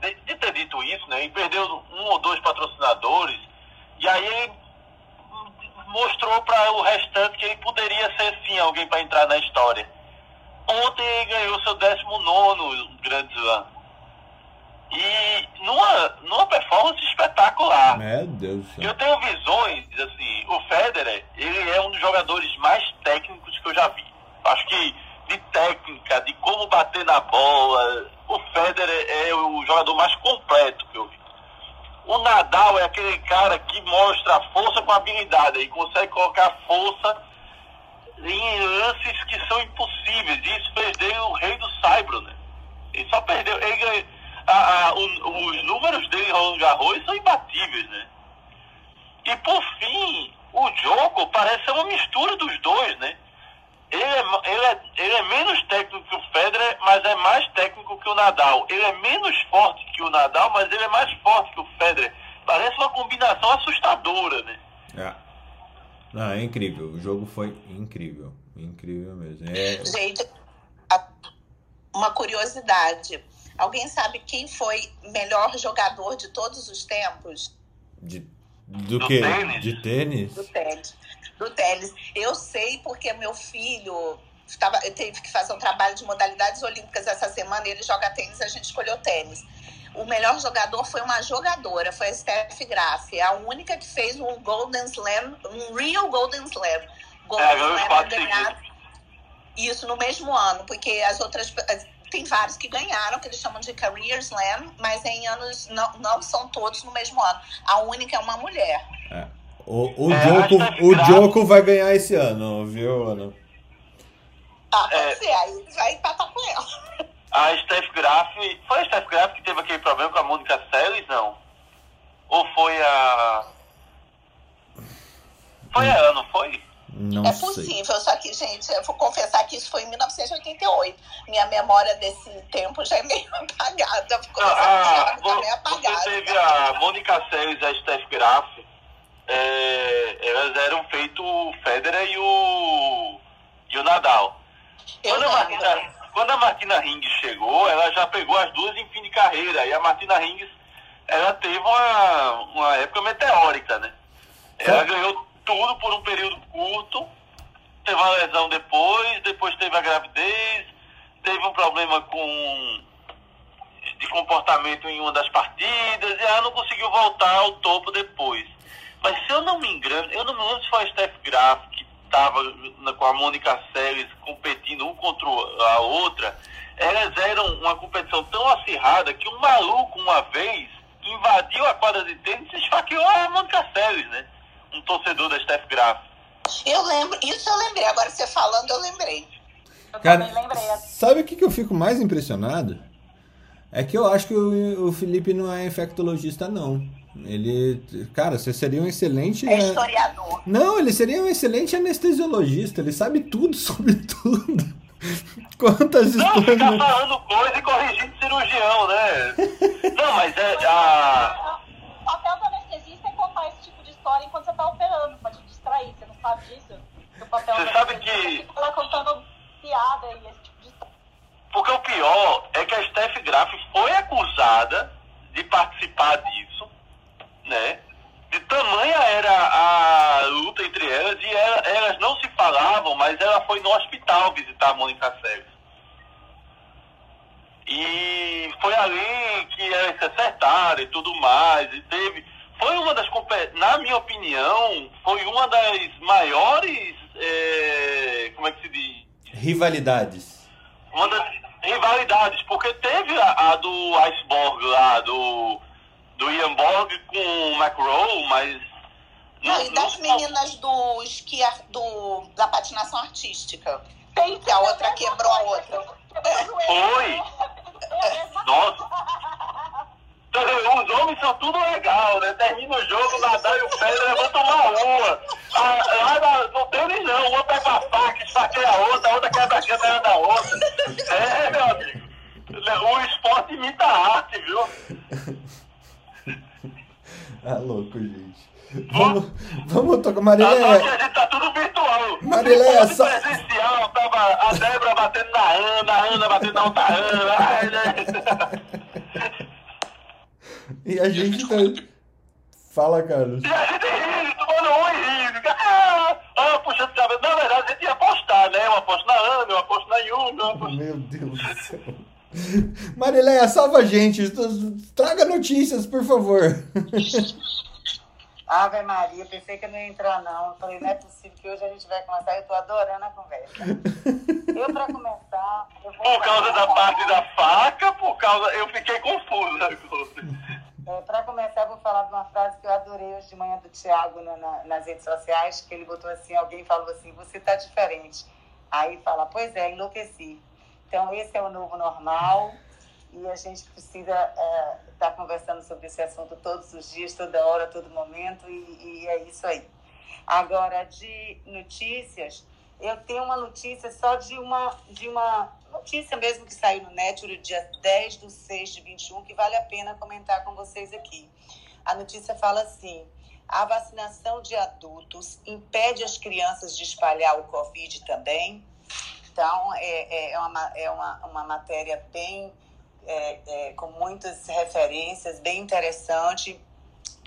de, de ter dito isso, né? Ele perdeu um ou dois patrocinadores e aí ele mostrou para o restante que ele poderia ser sim alguém para entrar na história Ontem ele ganhou seu 19 Grand Slam. e numa, numa performance espetacular. Meu Deus do céu. Eu tenho visões, assim, o Federer, ele é um dos jogadores mais técnicos que eu já vi. Acho que de técnica, de como bater na bola, o Federer é o jogador mais completo que eu vi. O Nadal é aquele cara que mostra força com habilidade e consegue colocar força em lances que são impossíveis. E isso dele o rei do Saibro, né? Ele só perdeu. Ele, a, a, o, os números dele em Roland Garros são imbatíveis, né? E por fim, o jogo parece uma mistura dos dois, né? Ele é, ele, é, ele é menos técnico que o Federer, mas é mais técnico que o Nadal. Ele é menos forte que o Nadal, mas ele é mais forte que o Federer. Parece uma combinação assustadora, né? É. Não, é incrível. O jogo foi incrível. Incrível mesmo. É... Gente, uma curiosidade. Alguém sabe quem foi melhor jogador de todos os tempos? De, do, do que? Tênis. De tênis? Do tênis. Do tênis. Eu sei porque meu filho estava, teve que fazer um trabalho de modalidades olímpicas essa semana, ele joga tênis, a gente escolheu tênis. O melhor jogador foi uma jogadora, foi a Steph Graf, a única que fez um Golden Slam, um real Golden Slam. Golden é, Slam ganhar isso no mesmo ano, porque as outras tem vários que ganharam, que eles chamam de Career Slam, mas em anos não, não são todos no mesmo ano. A única é uma mulher. É. O, o, é, Joko, o Joko vai ganhar esse ano, viu, Ana? Ah, pode é, ser, aí vai empatar com ela. A Steph Graf, foi a Steph Graf que teve aquele problema com a Mônica Seles, não? Ou foi a... Foi a Ana, foi? Não é possível, sei. só que, gente, eu vou confessar que isso foi em 1988. Minha memória desse tempo já é meio apagada. Ficou ah, meio apagada. Você teve a Mônica Seles e a Steph Graf. É, elas eram feito o Federer e o, e o Nadal. Quando a, Martina, quando a Martina Hingis chegou, ela já pegou as duas em fim de carreira. E a Martina Hingis, ela teve uma, uma época meteórica, né? Ela ganhou tudo por um período curto, teve uma lesão depois, depois teve a gravidez, teve um problema com de comportamento em uma das partidas, e ela não conseguiu voltar ao topo depois. Mas se eu não me engano, eu não me lembro se foi a Steph Graf que estava com a Mônica Seles competindo um contra a outra, elas eram uma competição tão acirrada que um maluco uma vez invadiu a quadra de tênis e esfaqueou a Mônica Seles, né? um torcedor da Steph Graf. Eu lembro, isso eu lembrei. Agora você falando, eu lembrei. Eu Cara, lembrei. sabe o que, que eu fico mais impressionado? É que eu acho que o, o Felipe não é infectologista, não. Ele, cara, você seria um excelente. É historiador. Não, ele seria um excelente anestesiologista. Ele sabe tudo sobre tudo. Quantas não, histórias. Não, ficar falando coisa e corrigindo cirurgião, né? não, mas é. A... O papel do anestesista é contar esse tipo história enquanto você tá operando, pra te distrair. Você não sabe disso? O papel você sabe que. Você contando piada e esse tipo de história. Porque o pior é que a Steph Graf foi acusada de participar disso, né? De tamanha era a luta entre elas e ela, elas não se falavam, mas ela foi no hospital visitar a Mônica Seles. E foi ali que elas se acertaram e tudo mais. E teve foi uma das na minha opinião, foi uma das maiores é, como é que se diz? Rivalidades. Uma das rivalidades, porque teve a, a do Iceborg lá, do, do Ian Borg com o McRow, mas. Não, não e das não, meninas do esqui do, da patinação artística. Tem que a outra quebrou a outra. Foi! Nossa! Os homens são tudo legal, né? Termina o jogo, o Nadal e o Pedro vão tomar uma. Ah, lá no tênis não, uma pega a faca, esfaqueia a outra, a outra quebra a câmera da outra. É, meu amigo. O esporte imita a arte, viu? Ah, louco, gente. Vamos, vamos tocar. Marileia. A gente tá tudo virtual. Marileia, só. presencial, tava a Débora batendo na Ana, a Ana batendo na outra Ana. Ai, né? E a gente tá... Fala, Carlos. E a gente ri, tomando um e rindo. Ah, ah, cabelo. Na verdade, a gente ia apostar, né? Uma aposta na Ana, uma aposta na Yumi, uma aposta... Meu Deus do céu. Marileia, salva a gente. Traga notícias, por favor. Ave Maria, pensei que não ia entrar, não. Falei, não é possível que hoje a gente vai começar. Eu tô adorando a conversa. Eu, para começar. Eu por causa da parte da faca, por causa. Eu fiquei confusa É, para começar, vou falar de uma frase que eu adorei hoje de manhã do Tiago na, na, nas redes sociais, que ele botou assim, alguém falou assim, você tá diferente. Aí fala, pois é, enlouqueci. Então, esse é o novo normal e a gente precisa estar é, tá conversando sobre esse assunto todos os dias, toda hora, todo momento, e, e, é isso aí. Agora, de notícias, eu tenho uma notícia só de uma, de uma notícia mesmo que saiu no no dia 10 de 6 de 21, que vale a pena comentar com vocês aqui. A notícia fala assim: a vacinação de adultos impede as crianças de espalhar o Covid também. Então, é, é, uma, é uma, uma matéria bem é, é, com muitas referências, bem interessante.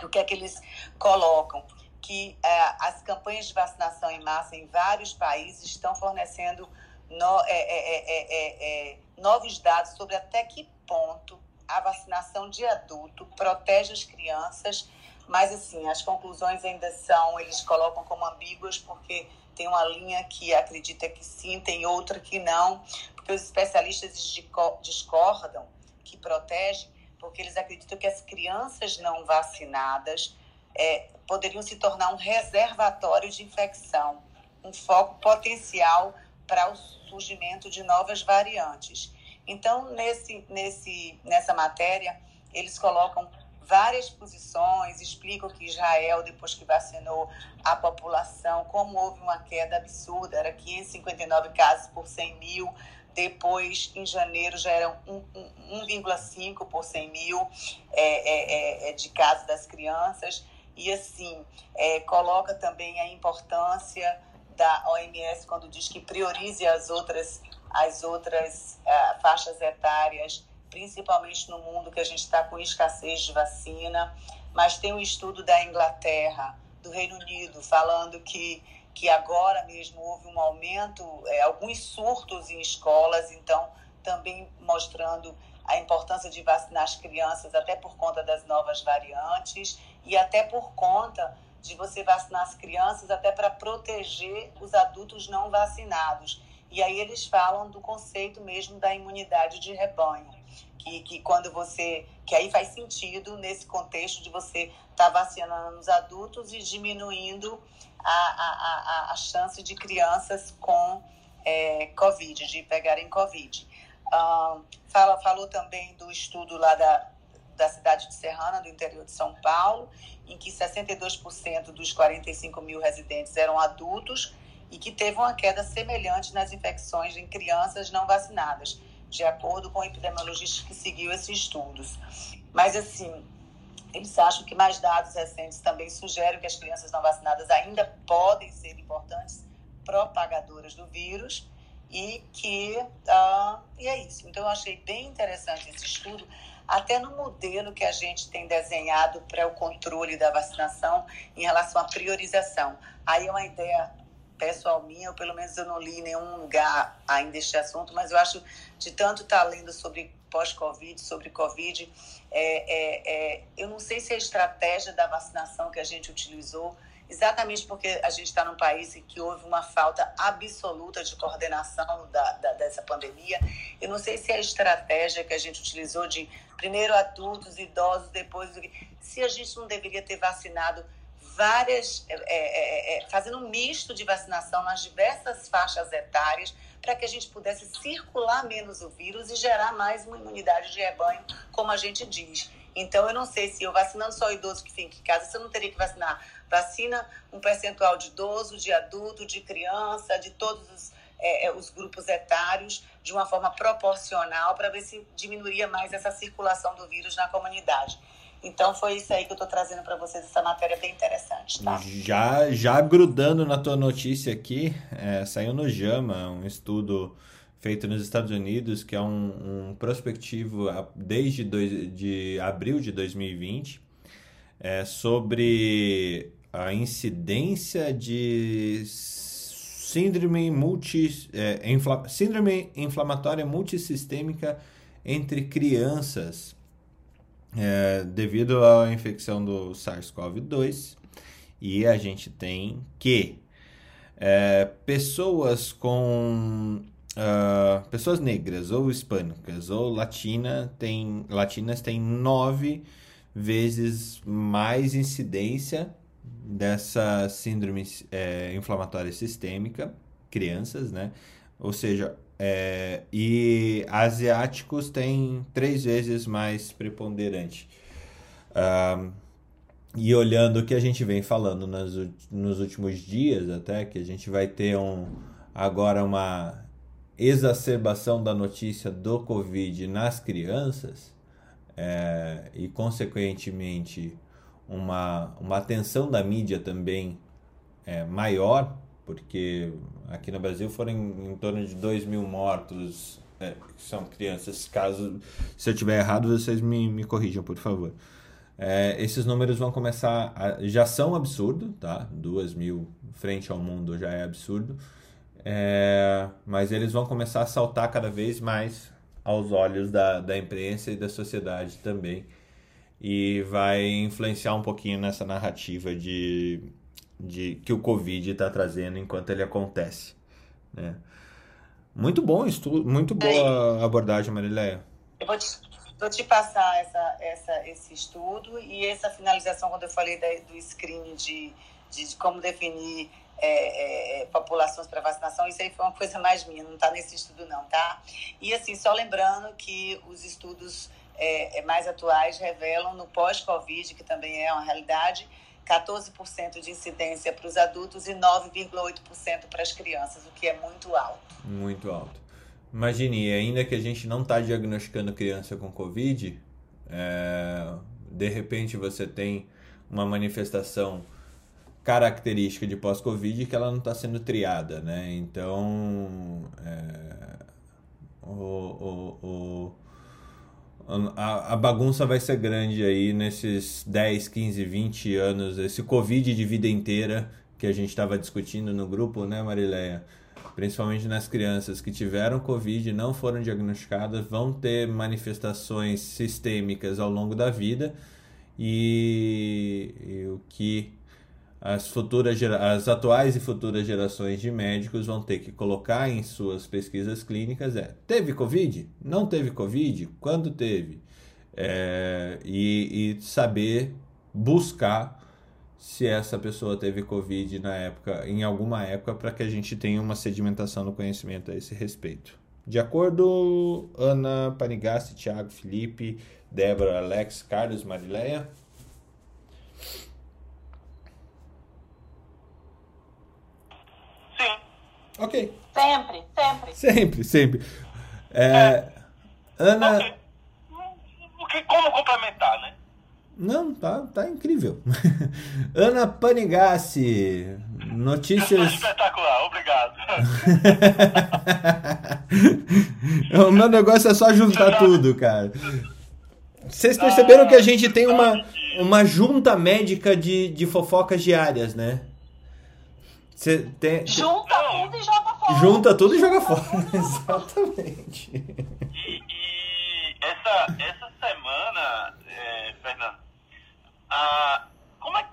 O que é que eles colocam? Que é, as campanhas de vacinação em massa em vários países estão fornecendo no, é, é, é, novos dados sobre até que ponto a vacinação de adulto protege as crianças, mas assim, as conclusões ainda são, eles colocam como ambíguas, porque tem uma linha que acredita que sim, tem outra que não, porque os especialistas discordam que protege, porque eles acreditam que as crianças não vacinadas é, poderiam se tornar um reservatório de infecção, um foco potencial para o surgimento de novas variantes. Então, nesse, nesse, nessa matéria, eles colocam várias posições, explicam que Israel, depois que vacinou a população, como houve uma queda absurda, era 559 casos por 100 mil, depois, em janeiro, já eram 1,5 por 100 mil é, é, é, é, de casos das crianças. E, assim, é, coloca também a importância da OMS quando diz que priorize as outras, as outras uh, faixas etárias, principalmente no mundo que a gente está com escassez de vacina. Mas tem um estudo da Inglaterra, do Reino Unido, falando que que agora mesmo houve um aumento, é, alguns surtos em escolas, então também mostrando a importância de vacinar as crianças, até por conta das novas variantes e até por conta de você vacinar as crianças até para proteger os adultos não vacinados. E aí eles falam do conceito mesmo da imunidade de rebanho, que, que quando você, que aí faz sentido nesse contexto de você estar tá vacinando os adultos e diminuindo a, a, a, a chance de crianças com é, Covid, de pegarem Covid. Um, fala, falou também do estudo lá da, da cidade de Serrana, do interior de São Paulo, em que 62% dos 45 mil residentes eram adultos e que teve uma queda semelhante nas infecções em crianças não vacinadas, de acordo com o epidemiologista que seguiu esses estudos. Mas, assim, eles acham que mais dados recentes também sugerem que as crianças não vacinadas ainda podem ser importantes propagadoras do vírus e que uh, e é isso. Então eu achei bem interessante esse estudo, até no modelo que a gente tem desenhado para o controle da vacinação em relação à priorização. Aí é uma ideia pessoal minha, ou pelo menos eu não li em nenhum lugar ainda este assunto, mas eu acho de tanto estar tá lendo sobre pós-Covid, sobre Covid, é, é, é, eu não sei se a estratégia da vacinação que a gente utilizou, exatamente porque a gente está num país em que houve uma falta absoluta de coordenação da, da, dessa pandemia, eu não sei se a estratégia que a gente utilizou de primeiro adultos, idosos, depois se a gente não deveria ter vacinado várias, é, é, é, fazendo um misto de vacinação nas diversas faixas etárias, para que a gente pudesse circular menos o vírus e gerar mais uma imunidade de rebanho, como a gente diz. Então, eu não sei se eu vacinando só idoso que fica em casa, você não teria que vacinar. Vacina um percentual de idoso, de adulto, de criança, de todos os, é, é os grupos etários, de uma forma proporcional, para ver se diminuiria mais essa circulação do vírus na comunidade. Então foi isso aí que eu estou trazendo para vocês, essa matéria bem interessante, tá? Já, já grudando na tua notícia aqui, é, saiu no JAMA um estudo feito nos Estados Unidos, que é um, um prospectivo desde dois, de abril de 2020, é, sobre a incidência de síndrome, multi, é, infla, síndrome inflamatória multissistêmica entre crianças é, devido à infecção do SARS-CoV-2 e a gente tem que é, pessoas com uh, pessoas negras ou hispânicas ou latina tem, latinas têm nove vezes mais incidência dessa síndrome é, inflamatória sistêmica, crianças, né? Ou seja, é, e asiáticos têm três vezes mais preponderante. E olhando o que a gente vem falando nas, nos últimos dias, até que a gente vai ter um, agora uma exacerbação da notícia do Covid nas crianças é, e, consequentemente, uma, uma atenção da mídia também é, maior, porque aqui no Brasil foram em, em torno de 2 mil mortos, é, são crianças. Caso se eu estiver errado, vocês me, me corrijam, por favor. É, esses números vão começar. A, já são absurdo, tá? 2 mil frente ao mundo já é absurdo. É, mas eles vão começar a saltar cada vez mais aos olhos da, da imprensa e da sociedade também. E vai influenciar um pouquinho nessa narrativa de, de que o Covid está trazendo enquanto ele acontece. Né? Muito bom estudo, muito boa abordagem, Marileia. Eu vou te, vou te passar essa, essa, esse estudo e essa finalização, quando eu falei da, do screening de, de, de como definir é, é, populações para vacinação, isso aí foi uma coisa mais minha, não está nesse estudo não, tá? E assim, só lembrando que os estudos é, é mais atuais revelam no pós-Covid, que também é uma realidade, 14% de incidência para os adultos e 9,8% para as crianças, o que é muito alto. Muito alto. Imagine, ainda que a gente não está diagnosticando criança com Covid, é, de repente você tem uma manifestação característica de pós-Covid que ela não está sendo triada, né? Então, é, o, o, o, a, a, bagunça vai ser grande aí nesses 10, 15, 20 anos, esse Covid de vida inteira que a gente estava discutindo no grupo, né, Marileia? Principalmente nas crianças que tiveram Covid e não foram diagnosticadas, vão ter manifestações sistêmicas ao longo da vida e, e o que as futuras as atuais e futuras gerações de médicos vão ter que colocar em suas pesquisas clínicas é teve covid? Não teve covid? Quando teve? É, e, e, saber buscar se essa pessoa teve covid na época em alguma época para que a gente tenha uma sedimentação no conhecimento a esse respeito. De acordo Ana Panigasti Thiago Felipe Débora Alex Carlos Marileia Ok. Sempre, sempre. Sempre, sempre. É, é. Ana. Okay. O que, como complementar, né? Não, tá, tá incrível. Ana Panigassi, notícias. Espetacular, obrigado. o meu negócio é só juntar tudo, cara. Vocês perceberam que a gente tem uma, uma junta médica de, de fofocas diárias, né? Você tem, Junta tudo e joga fora. Junta tudo e joga fora. Exatamente. E, e, essa, essa semana, é, Fernando, a, como é que.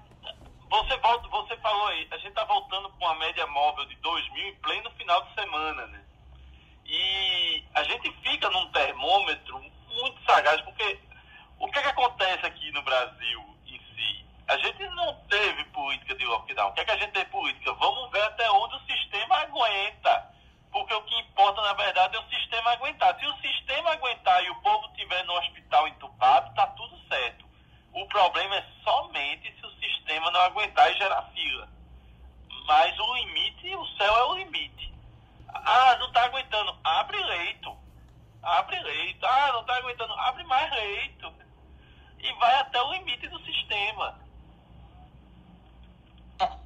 Você, volta, você falou aí, a gente está voltando com uma média móvel de 2 mil em pleno final de semana, né? E a gente fica num termômetro muito sagaz, porque o que, é que acontece aqui no Brasil? A gente não teve política de lockdown. O que é que a gente tem política? Vamos ver até onde o sistema aguenta. Porque o que importa, na verdade, é o sistema aguentar. Se o sistema aguentar e o povo estiver no hospital entubado, está tudo certo. O problema é somente se o sistema não aguentar e gerar fila. Mas o limite, o céu é o limite. Ah, não está aguentando. Abre leito. Abre leito. Ah, não está aguentando. Abre mais leito. E vai até o limite do sistema.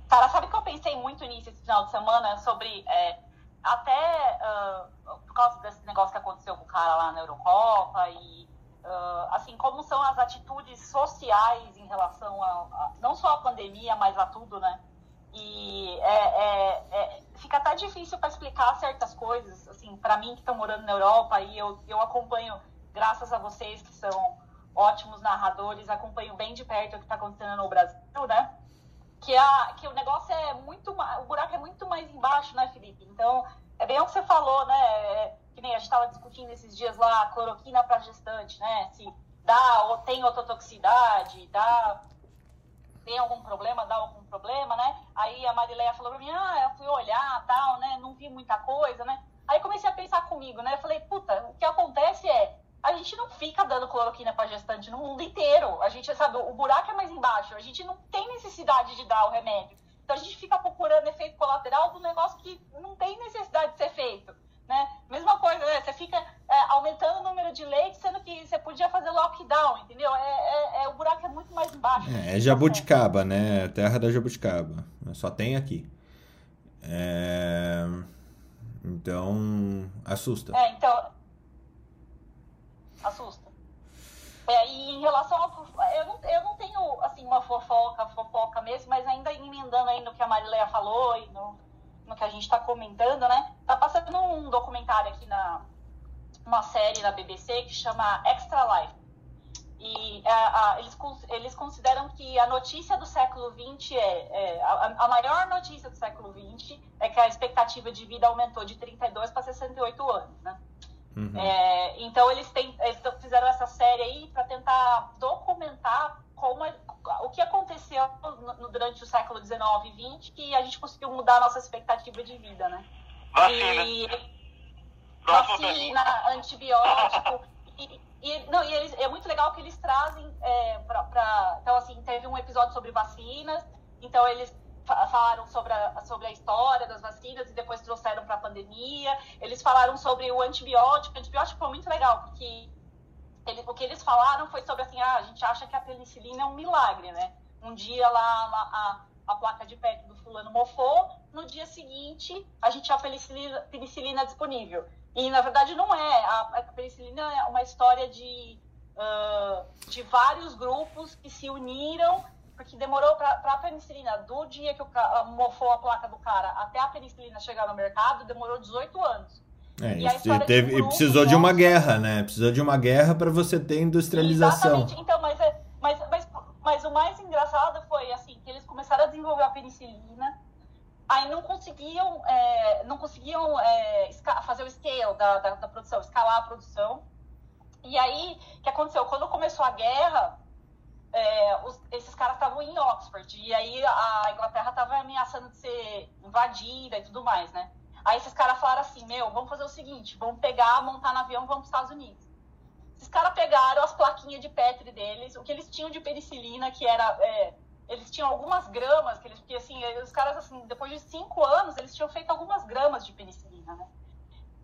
Cara, sabe que eu pensei muito nisso esse final de semana sobre é, até uh, por causa desse negócio que aconteceu com o cara lá na Eurocopa e uh, assim como são as atitudes sociais em relação a, a, não só a pandemia, mas a tudo, né? E é, é, é fica até difícil para explicar certas coisas, assim, para mim que estou morando na Europa e eu, eu acompanho graças a vocês que são ótimos narradores, acompanho bem de perto o que está acontecendo no Brasil, né? Que, a, que o negócio é muito o buraco é muito mais embaixo, né, Felipe? Então, é bem o que você falou, né? É, que nem a gente estava discutindo esses dias lá, cloroquina para gestante, né? Se dá ou tem ototoxicidade, dá tem algum problema, dá algum problema, né? Aí a Marileia falou pra mim, ah, eu fui olhar, tal, né? Não vi muita coisa, né? Aí comecei a pensar comigo, né? Eu falei, puta, o que acontece é, a gente não fica dando cloroquina para gestante no mundo inteiro. A gente, sabe, o buraco é mais embaixo. A gente não tem necessidade de dar o remédio. Então a gente fica procurando efeito colateral do negócio que não tem necessidade de ser feito. Né? Mesma coisa, né? Você fica é, aumentando o número de leitos, sendo que você podia fazer lockdown, entendeu? É, é, é o buraco é muito mais embaixo. É, é jabuticaba, né? Terra da jabuticaba. Só tem aqui. É... Então, assusta. É, então. Assusta. É, e em relação a. Eu não, eu não tenho, assim, uma fofoca, fofoca mesmo, mas ainda emendando aí no que a Marileia falou e no, no que a gente está comentando, né? Tá passando um documentário aqui na uma série na BBC que chama Extra Life. E a, a, eles, eles consideram que a notícia do século XX é, é a, a, maior notícia do século XX é que a expectativa de vida aumentou de 32 para 68 anos, né? Uhum. É, então eles, tem, eles fizeram essa série aí para tentar documentar como é, o que aconteceu no, durante o século XIX e XX que a gente conseguiu mudar a nossa expectativa de vida, né? Vacina. E, vacina, antibiótico. e, e, não, e eles, é muito legal que eles trazem é, para. Então, assim, teve um episódio sobre vacinas, então eles falaram sobre a, sobre a história das vacinas e depois trouxeram para a pandemia. Eles falaram sobre o antibiótico. O antibiótico foi muito legal, porque ele, o que eles falaram foi sobre assim, ah, a gente acha que a penicilina é um milagre, né? Um dia lá a, a placa de PET do fulano mofou, no dia seguinte a gente tinha a penicilina, penicilina disponível. E na verdade não é. A, a penicilina é uma história de, uh, de vários grupos que se uniram, porque demorou para a penicilina, do dia que o mofou a placa do cara até a penicilina chegar no mercado, demorou 18 anos. É, e, teve, e precisou de uma guerra, né? Precisou de uma guerra para você ter industrialização. Exatamente. Então, mas, é, mas, mas, mas o mais engraçado foi assim que eles começaram a desenvolver a penicilina, aí não conseguiam, é, não conseguiam é, fazer o scale da, da, da, produção, escalar a produção. E aí, o que aconteceu? Quando começou a guerra, é, os, esses caras estavam em Oxford, e aí a Inglaterra estava ameaçando de ser invadida e tudo mais, né? Aí esses caras falaram assim, meu, vamos fazer o seguinte, vamos pegar, montar no avião vamos para os Estados Unidos. Esses caras pegaram as plaquinhas de Petri deles, o que eles tinham de penicilina, que era... É, eles tinham algumas gramas, que eles, porque assim, os caras, assim, depois de cinco anos, eles tinham feito algumas gramas de penicilina, né?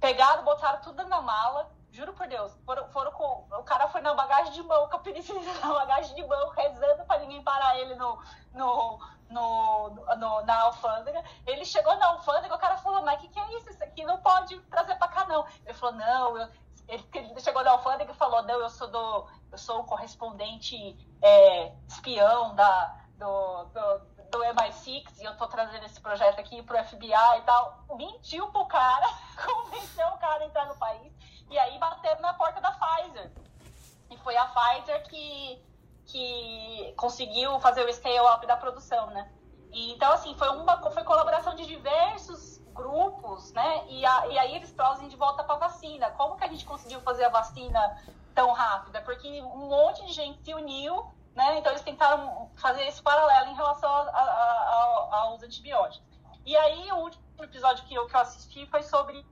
Pegaram, botaram tudo na mala, juro por Deus, foram, foram com, o cara foi na bagagem de mão, com a penicilina na bagagem de mão, rezando para ninguém parar ele no, no, no, no, na alfândega. Ele chegou na alfândega, o cara falou, mas o que, que é isso? Isso aqui não pode trazer para cá, não. Ele falou, não, eu, ele, chegou na alfândega e falou, não, eu sou do. Eu sou o correspondente é, espião da, do, do, do MI6 e eu tô trazendo esse projeto aqui pro FBI e tal. Mentiu pro cara, convenceu o cara a entrar no país e aí bateram na porta da Pfizer. E foi a Pfizer que que conseguiu fazer o scale-up da produção, né? E, então, assim, foi uma foi colaboração de diversos grupos, né? E, a, e aí eles trazem de volta para a vacina. Como que a gente conseguiu fazer a vacina tão rápida? Porque um monte de gente se uniu, né? Então eles tentaram fazer esse paralelo em relação aos antibióticos. E aí o último episódio que eu, que eu assisti foi sobre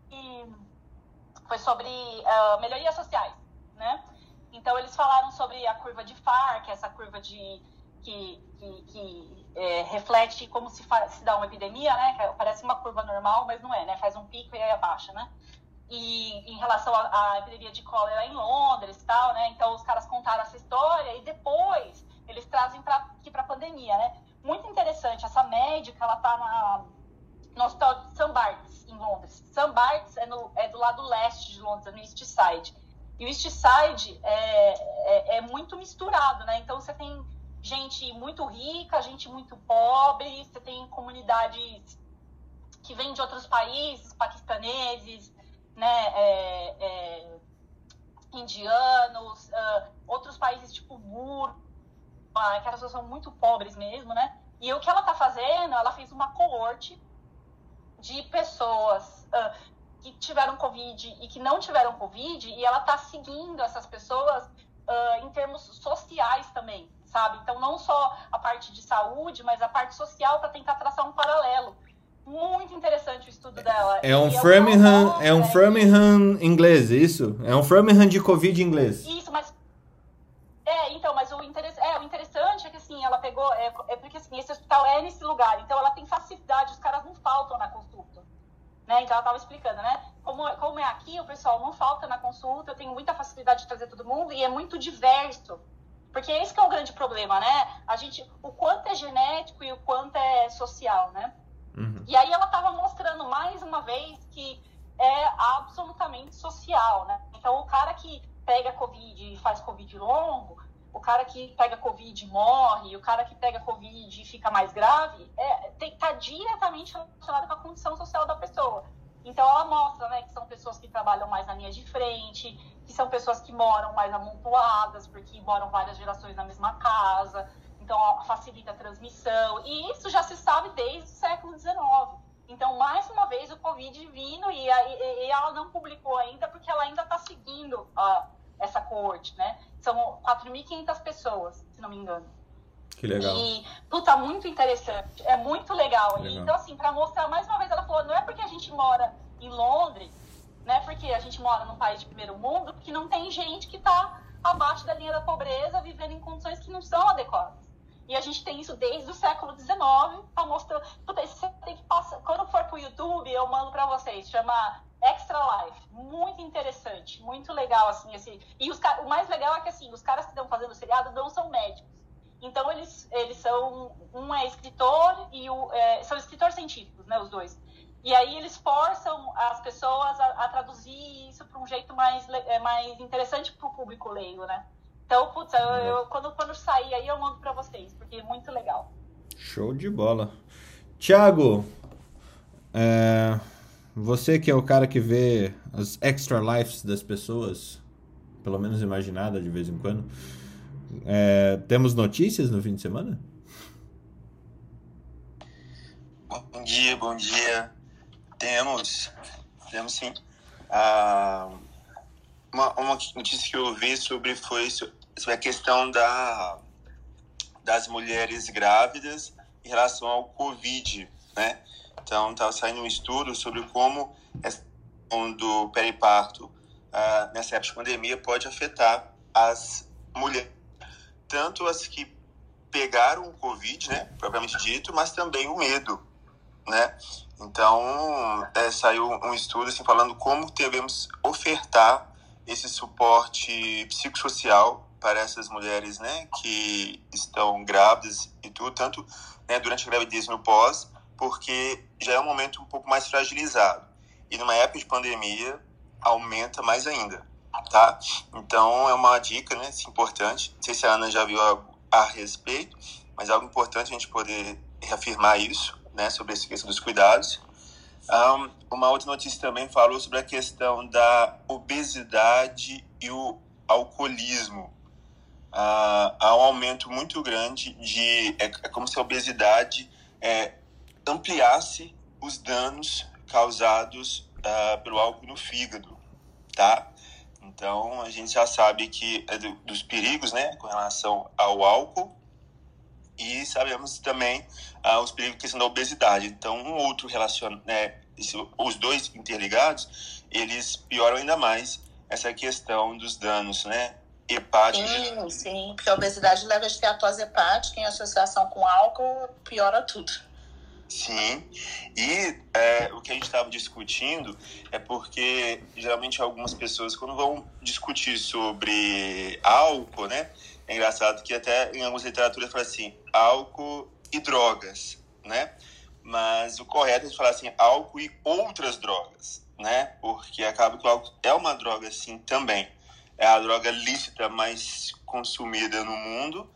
foi sobre uh, melhorias sociais, né? Então, eles falaram sobre a curva de FAR, que é essa curva de, que, que, que é, reflete como se, faz, se dá uma epidemia, né? Que parece uma curva normal, mas não é, né? Faz um pico e aí abaixa, né? E em relação à, epidemia de cólera em Londres tal, né? Então, os caras contaram essa história e depois eles trazem pra, aqui para a pandemia, né? Muito interessante, essa médica, ela tá na, no hospital de St. Bart's, em Londres. Bart's é, no, é do lado leste de Londres, no East Side. E o East Side é, é, é, muito misturado, né? Então você tem gente muito rica, gente muito pobre, você tem comunidades que vêm de outros países, paquistaneses, né? É, é indianos, uh, outros países tipo uh, que elas são muito pobres mesmo, né? E o que ela está fazendo, ela fez uma coorte de pessoas uh, que tiveram Covid e que não tiveram Covid, e ela está seguindo essas pessoas uh, em termos sociais também, sabe? Então, não só a parte de saúde, mas a parte social para tentar traçar um paralelo. Muito interessante o estudo dela. É um Framingham, é um Framingham inglês, isso? É um Framingham de Covid inglês. Isso, mas é, então, mas o, interess... é, o interessante é que pegou. É, é, porque assim, esse hospital é nesse lugar, então ela tem facilidade, os caras não faltam na consulta. Né? Então ela estava explicando, né? Como, como é aqui, o pessoal não falta na consulta, eu tenho muita facilidade de trazer todo mundo e é muito diverso. Porque esse que é o grande problema, né? A gente, o quanto é genético e o quanto é social, né? Uhum. E aí ela estava mostrando mais uma vez que é absolutamente social, né? Então o cara que pega Covid e faz Covid longo, o cara que pega Covid morre, o cara que pega Covid fica mais grave, é, está diretamente relacionado com a condição social da pessoa. Então ela mostra né, que são pessoas que trabalham mais na linha de frente, que são pessoas que moram mais amontoadas, porque moram várias gerações na mesma casa, então facilita a transmissão. E isso já se sabe desde o século XIX. Então, mais uma vez, o Covid vindo e, e, e ela não publicou ainda, porque ela ainda está seguindo a essa coorte, né? São 4.500 pessoas, se não me engano. Que legal. E, puta, muito interessante. É muito legal. legal. então, assim, para mostrar mais uma vez, ela falou: não é porque a gente mora em Londres, né? Porque a gente mora num país de primeiro mundo, que não tem gente que está abaixo da linha da pobreza, vivendo em condições que não são adequadas. E a gente tem isso desde o século XIX, tá mostrando. Você tem que passar. Quando for pro YouTube, eu mando para vocês. Chama Extra Life, muito interessante, muito legal, assim, assim. E os, o mais legal é que, assim, os caras que estão fazendo o seriado não são médicos. Então, eles, eles são... Um é escritor e o... É, são escritores científicos, né, os dois. E aí eles forçam as pessoas a, a traduzir isso para um jeito mais, é, mais interessante para o público leigo, né? Então, putz, eu, eu, quando, quando sair aí eu mando para vocês, porque é muito legal. Show de bola. Tiago, é... Você que é o cara que vê as extra lives das pessoas, pelo menos imaginada de vez em quando, é, temos notícias no fim de semana? Bom dia, bom dia. Temos, temos sim. Ah, uma, uma notícia que eu vi sobre foi sobre a questão da, das mulheres grávidas em relação ao Covid, né? Então, estava saindo um estudo sobre como essa do periparto uh, nessa época de pandemia pode afetar as mulheres, tanto as que pegaram o Covid, né, propriamente dito, mas também o medo, né? Então, é, saiu um estudo assim, falando como devemos ofertar esse suporte psicossocial para essas mulheres, né, que estão grávidas e tudo, tanto né, durante a gravidez no pós, porque já é um momento um pouco mais fragilizado. E numa época de pandemia, aumenta mais ainda, tá? Então, é uma dica, né, importante. Não sei se a Ana já viu algo a respeito, mas é algo importante a gente poder reafirmar isso, né, sobre essa questão dos cuidados. Um, uma outra notícia também falou sobre a questão da obesidade e o alcoolismo. Há um aumento muito grande de. É, é como se a obesidade é, ampliasse os danos causados uh, pelo álcool no fígado, tá? Então, a gente já sabe que é do, dos perigos, né, com relação ao álcool e sabemos também uh, os perigos que são da obesidade. Então, um outro relaciona, né, os dois interligados, eles pioram ainda mais essa questão dos danos, né, hepáticos. Sim, sim, porque a obesidade leva a esteatose hepática em associação com álcool, piora tudo. Sim, e é, o que a gente estava discutindo é porque geralmente algumas pessoas, quando vão discutir sobre álcool, né? É engraçado que até em algumas literaturas fala assim, álcool e drogas, né? Mas o correto é falar assim, álcool e outras drogas, né? Porque acaba que o álcool é uma droga, sim, também. É a droga lícita mais consumida no mundo,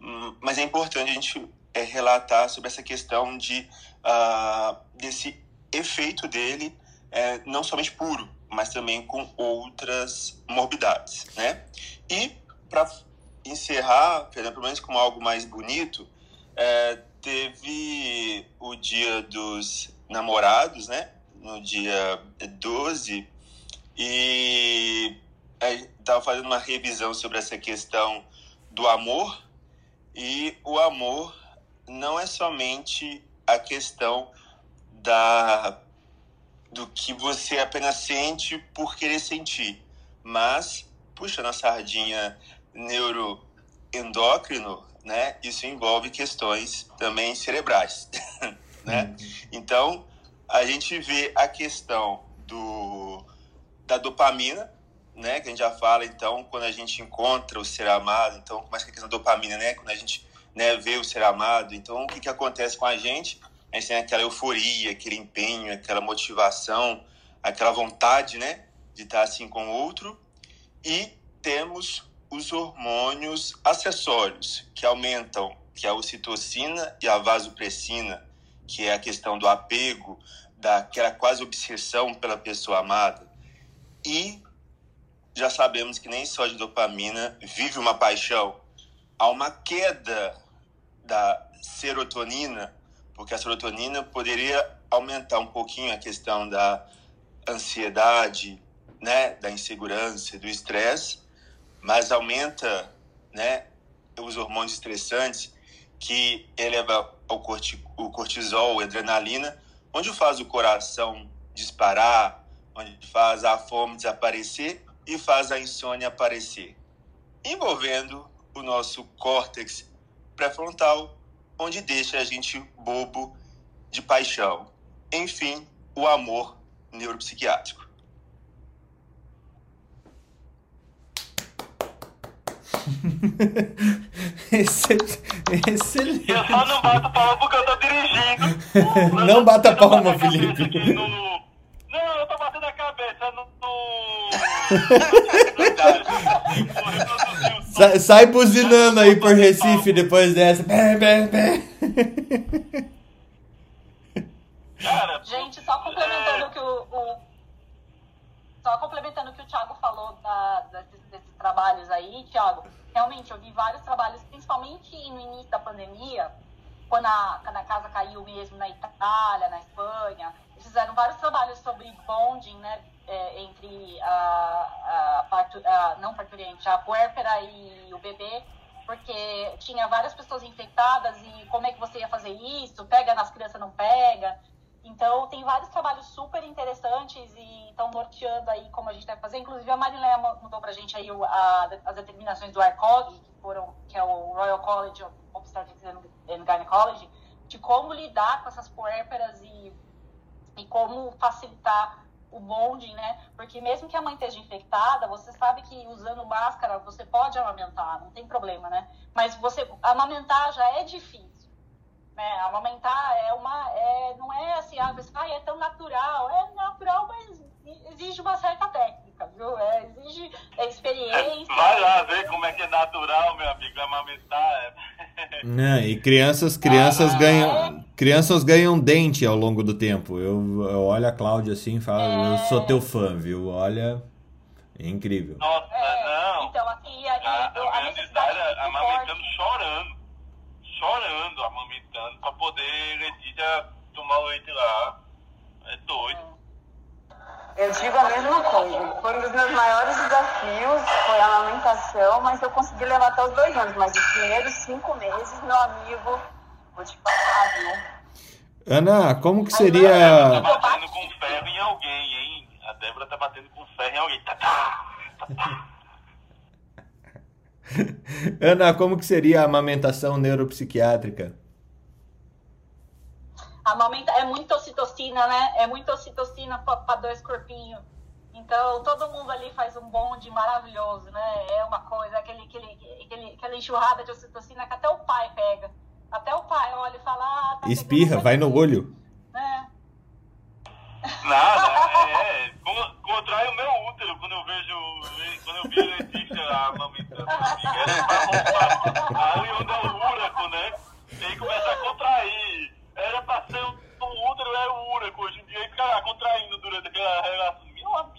hum, mas é importante a gente é, relatar sobre essa questão de uh, desse efeito dele, é, não somente puro, mas também com outras morbidades, né? E para encerrar, pelo menos com algo mais bonito, é, teve o dia dos namorados, né? No dia 12, e estava fazendo uma revisão sobre essa questão do amor, e o amor não é somente a questão da do que você apenas sente por querer sentir, mas puxa na sardinha neuroendócrino, né? Isso envolve questões também cerebrais, né? Uhum. Então a gente vê a questão do da dopamina, né? Que a gente já fala então quando a gente encontra o ser amado, então começa a questão da dopamina, né? Quando a gente né, vê o ser amado, então o que que acontece com a gente? a gente tem aquela euforia, aquele empenho, aquela motivação, aquela vontade, né, de estar assim com o outro. E temos os hormônios acessórios que aumentam, que é a ocitocina e a vasopressina, que é a questão do apego, daquela quase obsessão pela pessoa amada. E já sabemos que nem só de dopamina vive uma paixão. Há uma queda da serotonina porque a serotonina poderia aumentar um pouquinho a questão da ansiedade, né, da insegurança, do estresse, mas aumenta, né, os hormônios estressantes que eleva o cortisol, a adrenalina, onde faz o coração disparar, onde faz a fome desaparecer e faz a insônia aparecer, envolvendo o nosso córtex pré-frontal, onde deixa a gente bobo de paixão. Enfim, o amor neuropsiquiátrico. Excelente. Eu só não bato palma porque eu tô dirigindo. não bata palma, Felipe. No... Não, eu tô batendo a cabeça no. Sai, sai buzinando aí por Recife depois dessa. Bé, bé, bé. Gente, só complementando o que o, o, Só complementando o que o Thiago falou da, desses, desses trabalhos aí, Thiago, realmente eu vi vários trabalhos, principalmente no início da pandemia, quando a, quando a casa caiu mesmo na Itália, na Espanha, eles fizeram vários trabalhos sobre bonding, né? É, entre a, a, a, não parturiente, a puérpera e o bebê, porque tinha várias pessoas infectadas e como é que você ia fazer isso? Pega nas crianças, não pega? Então, tem vários trabalhos super interessantes e estão norteando aí como a gente deve fazer. Inclusive, a Marileia mudou para a gente aí a, as determinações do ARCOG, que, foram, que é o Royal College of Obstetrics and Gynecology, de como lidar com essas puérperas e, e como facilitar o bonding, né? Porque mesmo que a mãe esteja infectada, você sabe que usando máscara você pode amamentar, não tem problema, né? Mas você amamentar já é difícil. Né? Amamentar é uma. É, não é assim, ah, você, ah, é tão natural. É natural, mas exige uma certa técnica, viu? É, exige experiência. Vai lá ver como é que é natural, meu amigo, amamentar. Não, e crianças, crianças ah, ganham. É? Crianças ganham dente ao longo do tempo. Eu, eu olho a Cláudia assim e falo, é... eu sou teu fã, viu? Olha. É incrível. Nossa, é, não. Então, assim, a, a, a, a minha é amamentando chorando. Chorando, amamentando, pra poder Letícia tomar o leite lá. É doido. Eu digo a mesma coisa. Foi um dos meus maiores desafios, foi a amamentação, mas eu consegui levar até os dois anos. Mas os primeiros cinco meses, meu amigo, vou te falar, viu? Ana, como que seria. A Débora tá batendo com ferro em alguém, hein? A Débora tá batendo com ferro em alguém. Tá, tá, tá, tá. Ana, como que seria a amamentação neuropsiquiátrica? Amamenta é muito ocitocina, né? É muito ocitocina para dois corpinhos. Então, todo mundo ali faz um bonde maravilhoso, né? É uma coisa, aquele, aquele, aquele, aquela enxurrada de ocitocina que até o pai pega. Até o pai olha e fala... Ah, tá Espirra, vai no olho. É. Nada, é, é, contrai o meu útero quando eu vejo, quando eu vi a Letícia amamentando. Aí onde é o úraco, né? E aí começa a contrair. Era pra ser um útero, era o úraco. Hoje em dia fica lá contraindo durante aquela relação. Meu amigo.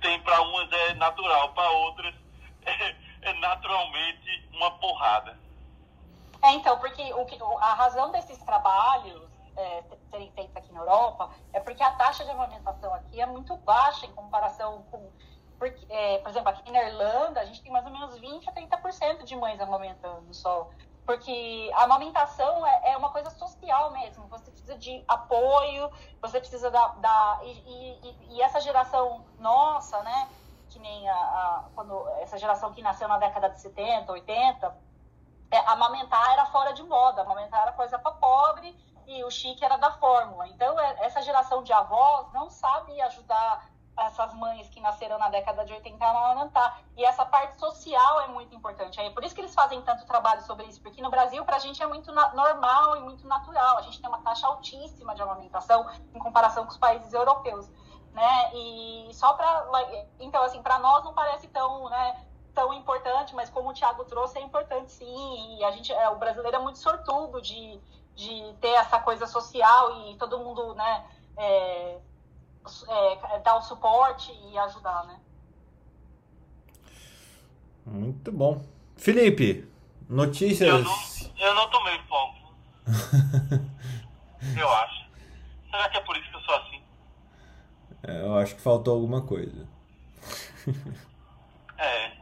Tem para umas é natural, para outras é, é, naturalmente uma porrada. É, então, porque o, a razão desses trabalhos é, serem feitos aqui na Europa é porque a taxa de amamentação aqui é muito baixa em comparação com. Porque, é, por exemplo, aqui na Irlanda, a gente tem mais ou menos 20 a 30% de mães amamentando só. Porque a amamentação é, é, uma coisa social mesmo. Você precisa de apoio, você precisa da. da e, e, e essa geração nossa, né? Que nem a, a, quando essa geração que nasceu na década de 70, 80, é, amamentar era fora de moda, amamentar era coisa para pobre e o chique era da fórmula. Então, é, essa geração de avós não sabe ajudar essas mães que nasceram na década de 80 a amamentar. E essa parte social é muito importante. É por isso que eles fazem tanto trabalho sobre isso, porque no Brasil, para a gente, é muito normal e muito natural. A gente tem uma taxa altíssima de amamentação em comparação com os países europeus. Né? E só para. Então, assim, para nós não parece tão. Né, tão importante, mas como o Thiago trouxe, é importante sim. E a gente, é, o brasileiro é muito sortudo de, de ter essa coisa social e todo mundo, né, é, é, dar o suporte e ajudar, né? Muito bom. Felipe, notícias. Eu não, eu não tomei fogo. eu acho. Será que é por isso que eu sou assim? É, eu acho que faltou alguma coisa. é,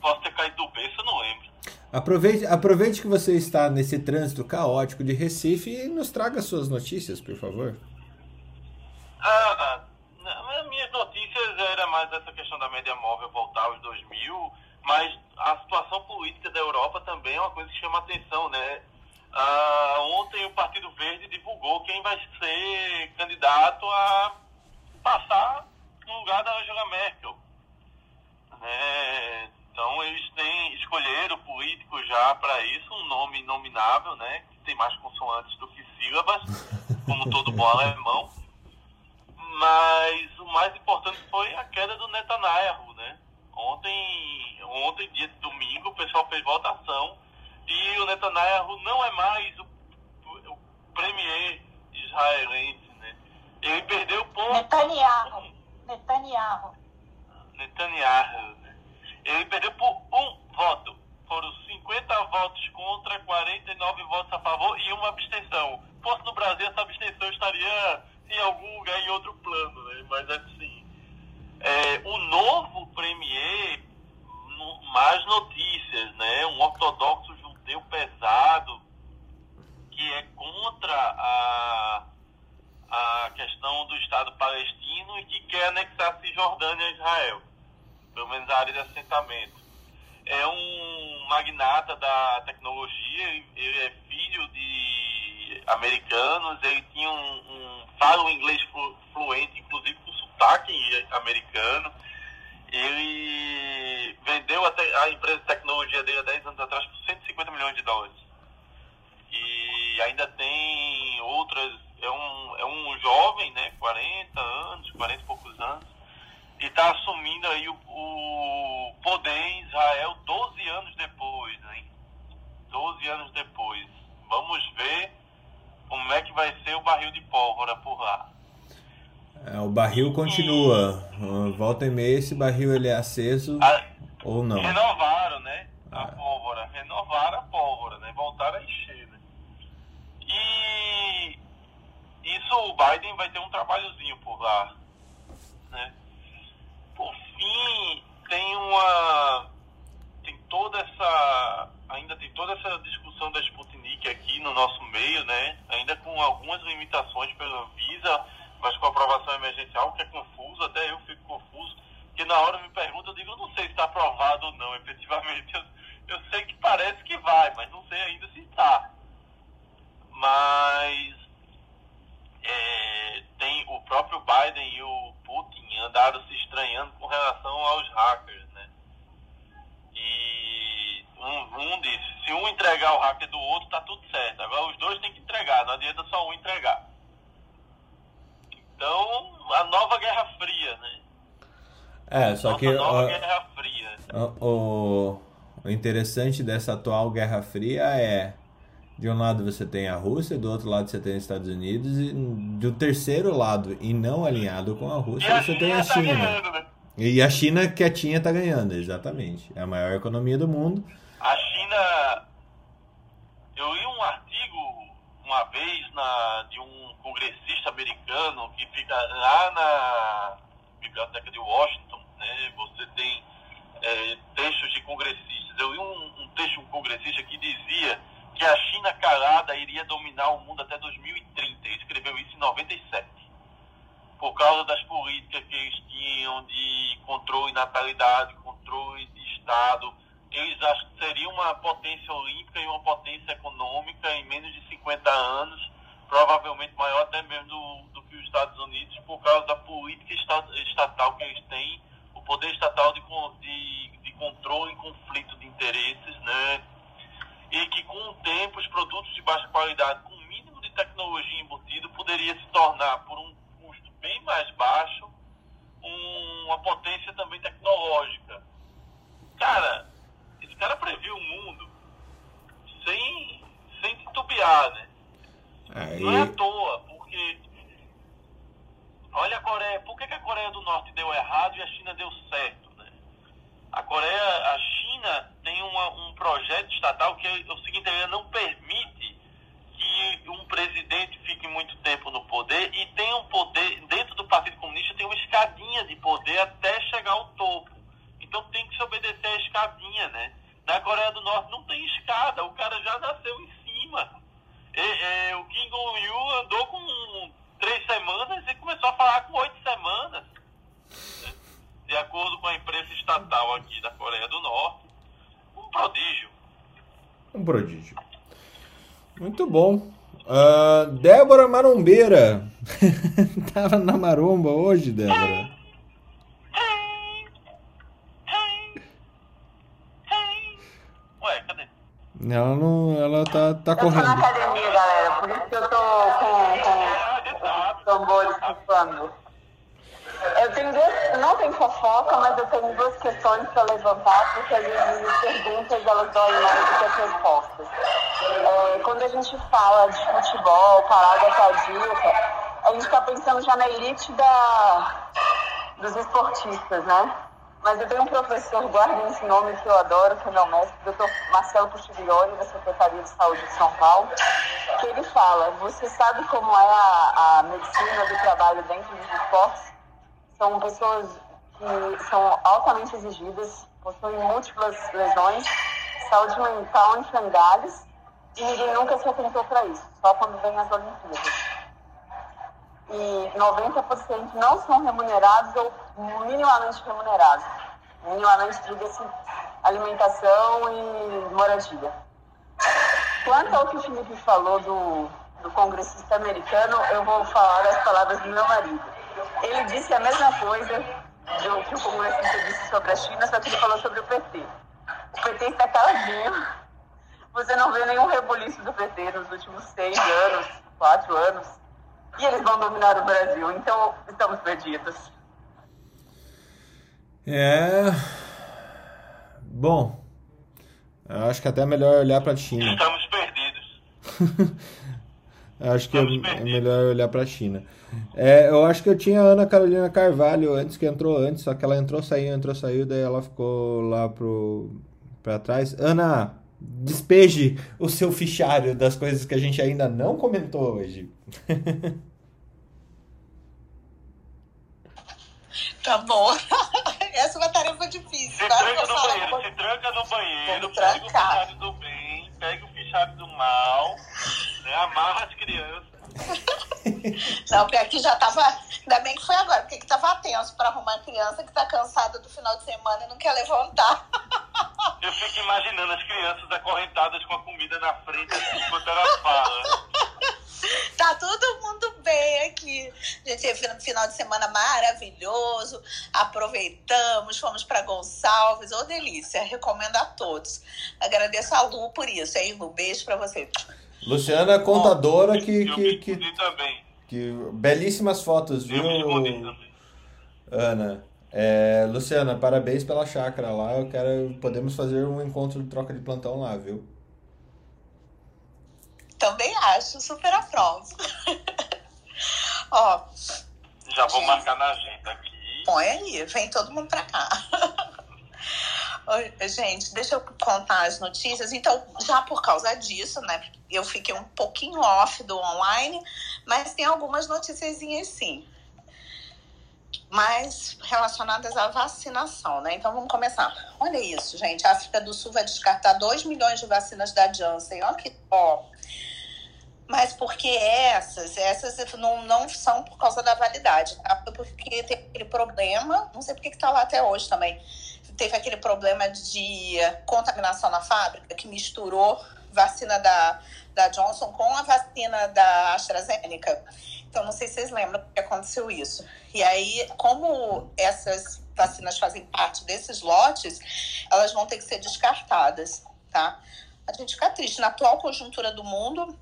posso ter caído do berço, eu não lembro. Aproveite, aproveite que você está nesse trânsito caótico de Recife e nos traga suas notícias, por favor. Ah, ah mais essa questão da média móvel voltar aos 2000, mas a situação política da Europa também é uma coisa que chama atenção, né? Ah, ontem o Partido Verde divulgou quem vai ser candidato a passar no lugar da Angela Merkel. É, então eles têm escolheram político já para isso, um nome nominável, né? Que tem mais consoantes do que sílabas, como todo bom alemão. Mas o mais importante foi a queda do Netanyahu, né? Ontem, ontem, dia de domingo, o pessoal fez votação e o Netanyahu não é mais o, o, premier israelense, né? Ele perdeu por... Netanyahu. Netanyahu. Netanyahu, ele perdeu por um voto. Foram 50 votos contra, 49 votos a favor e uma abstenção. Fosse no Brasil, essa abstenção estaria em algum lugar em outro plano, né? Mas assim, é, o novo premier, mais notícias, né? Um ortodoxo judeu pesado que é contra a, a questão do Estado palestino e que quer anexar Cisjordânia a Israel pelo menos a área de assentamento. É um magnata da tecnologia, ele é filho de americanos, ele tinha um, um fala inglês fluente, inclusive com sotaque americano. Ele vendeu até a empresa de tecnologia dele há 10 anos atrás por 150 milhões de dólares. E ainda tem outras. É um, é um jovem, né? 40 anos, 40 e poucos anos e está assumindo aí o, o, poder em Israel 12 anos depois, hein? 12 anos depois. Vamos ver como é que vai ser o barril de pólvora por lá. É, o barril continua. E... Volta e meia esse barril ele é aceso a... ou não. Renovaram, né? A é. pólvora. Renovaram a pólvora, né? Voltaram a encher, né? E isso o Biden vai ter um trabalhozinho por lá, né? Por fim, tem uma. Tem toda essa. Ainda tem toda essa discussão da Sputnik aqui no nosso meio, né? Ainda com algumas limitações pela Anvisa, mas com aprovação emergencial, que é confuso, até eu fico confuso, porque na hora me pergunta, eu digo, eu não sei se está aprovado ou não, efetivamente. Eu, eu sei que parece que vai, mas não sei ainda se está. Mas é, tem o próprio Biden e o Putin andaram se estranhando com relação aos hackers, né? E um, um disse, se um entregar o hacker do outro, tá tudo certo. Agora os dois têm que entregar, não adianta só um entregar. Então, a nova Guerra Fria, né? É, só Nossa que nova Guerra Fria. O, o interessante dessa atual Guerra Fria é de um lado você tem a Rússia, do outro lado você tem os Estados Unidos, e do terceiro lado, e não alinhado com a Rússia, você tem a tá China. Tá ganhando, né? E a China quietinha está ganhando, exatamente. É a maior economia do mundo. A China. Eu li um artigo uma vez na, de um congressista americano que fica lá na biblioteca de Washington. Né? Você tem é, textos de congressistas. Eu li um, um texto de um congressista que dizia que a China calada iria dominar o mundo até 2030. Ele escreveu isso em 97 por causa das políticas que eles tinham de controle de natalidade, controle de Estado. Eles acham que seria uma potência olímpica e uma potência econômica em menos de 50 anos, provavelmente maior até mesmo do, do que os Estados Unidos, por causa da política estatal que eles têm, o poder estatal de, de, de controle e conflito de interesses, né? E que tempo os produtos de baixa qualidade, com o mínimo de tecnologia embutido, poderia se tornar, por um bem mais baixo, um, uma potência também tecnológica. Cara, esse cara previu o mundo sem, sem titubear, né? Aí... Não é à toa, porque olha a Coreia, por que, que a Coreia do Norte deu errado e a China deu certo? A Coreia, a China tem uma, um projeto estatal que é o seguinte, ele não permite que um presidente fique muito tempo no poder e tem um poder, dentro do Partido Comunista, tem uma escadinha de poder até chegar ao topo. Então tem que se obedecer à escadinha, né? Na Coreia do Norte não tem escada, o cara já nasceu em cima. E, e, o Kim Jong-il andou com três semanas e começou a falar com oito semanas. De acordo com a imprensa estatal aqui da Coreia do Norte. Um prodígio. Um prodígio. Muito bom. Uh, Débora Marombeira. Tava na maromba hoje, Débora. Ué, cadê? Ela não. Ela tá, tá correndo. Eu tô na academia, galera. Por isso que eu tô com, com os tambores pulsando. Eu tenho duas, não tem fofoca, mas eu tenho duas questões para levantar, porque às vezes as perguntas elas doem mais do que as respostas. É, quando a gente fala de futebol, parada cardíaca, a gente está pensando já na elite da, dos esportistas, né? Mas eu tenho um professor, guardem esse nome que eu adoro, que é meu mestre, o doutor Marcelo Pustiglione, da Secretaria de Saúde de São Paulo, que ele fala, você sabe como é a, a medicina do trabalho dentro dos esportes? São pessoas que são altamente exigidas, possuem múltiplas lesões, saúde mental em frangalhos, e ninguém nunca se atentou para isso, só quando vem as Olimpíadas. E 90% não são remunerados ou minimamente remunerados. Minimamente, diga-se, alimentação e moradia. Quanto ao que o Felipe falou do, do congressista americano, eu vou falar as palavras do meu marido ele disse a mesma coisa do que o comunista disse sobre a China, só que ele falou sobre o PT. O PT está caladinho. Você não vê nenhum rebuliço do PT nos últimos seis anos, quatro anos. E eles vão dominar o Brasil. Então, estamos perdidos. É. Bom. Eu acho que até é melhor olhar para a China. Estamos perdidos. acho que é, é melhor olhar para a China. É, eu acho que eu tinha a Ana Carolina Carvalho antes que entrou antes, só que ela entrou, saiu, entrou, saiu, daí ela ficou lá pro para trás. Ana, despeje o seu fichário das coisas que a gente ainda não comentou hoje. Tá bom. Essa é uma tarefa difícil. Se tranca no banheiro, se tranca no banheiro, pega o fichário do bem, pega o fichário do mal, né, amarra as crianças Não, porque aqui já tava. Ainda bem que foi agora, porque que tava tenso para arrumar criança que tá cansada do final de semana e não quer levantar. Eu fico imaginando as crianças acorrentadas com a comida na frente enquanto elas falam. Tá todo mundo bem aqui. A gente teve um final de semana maravilhoso. Aproveitamos, fomos para Gonçalves. Ô, oh, delícia. Recomendo a todos. Agradeço a Lu por isso, hein, Lu? Beijo para você. Luciana, contadora que, que, que, que, belíssimas fotos, viu, Ana? É, Luciana, parabéns pela chácara lá. Eu quero, podemos fazer um encontro de troca de plantão lá, viu? Também acho, super aprovo. Ó. Já vou marcar na agenda aqui. Põe aí, vem todo mundo pra cá. Gente, deixa eu contar as notícias. Então, já por causa disso, né? Eu fiquei um pouquinho off do online, mas tem algumas notícias sim. Mas relacionadas à vacinação, né? Então vamos começar. Olha isso, gente. A África do Sul vai descartar 2 milhões de vacinas da Janssen. Olha que ó. Mas porque essas, essas não, não são por causa da validade, tá? Porque tem aquele problema, não sei porque que tá lá até hoje também teve aquele problema de contaminação na fábrica que misturou vacina da, da Johnson com a vacina da AstraZeneca. Então, não sei se vocês lembram que aconteceu isso. E aí, como essas vacinas fazem parte desses lotes, elas vão ter que ser descartadas, tá? A gente fica triste. Na atual conjuntura do mundo,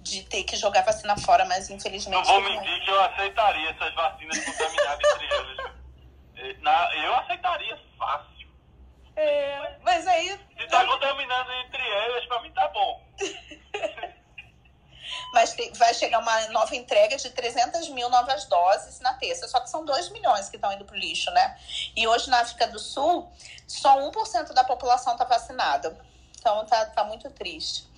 de ter que jogar vacina fora, mas infelizmente. Não vou mentir que eu aceitaria essas vacinas contaminadas entre elas. Na, eu aceitaria fácil. É, mas aí. Se tá contaminando entre elas, pra mim tá bom. mas tem, vai chegar uma nova entrega de 300 mil novas doses na terça. Só que são 2 milhões que estão indo pro lixo, né? E hoje na África do Sul, só 1% da população tá vacinada. Então tá, tá muito triste.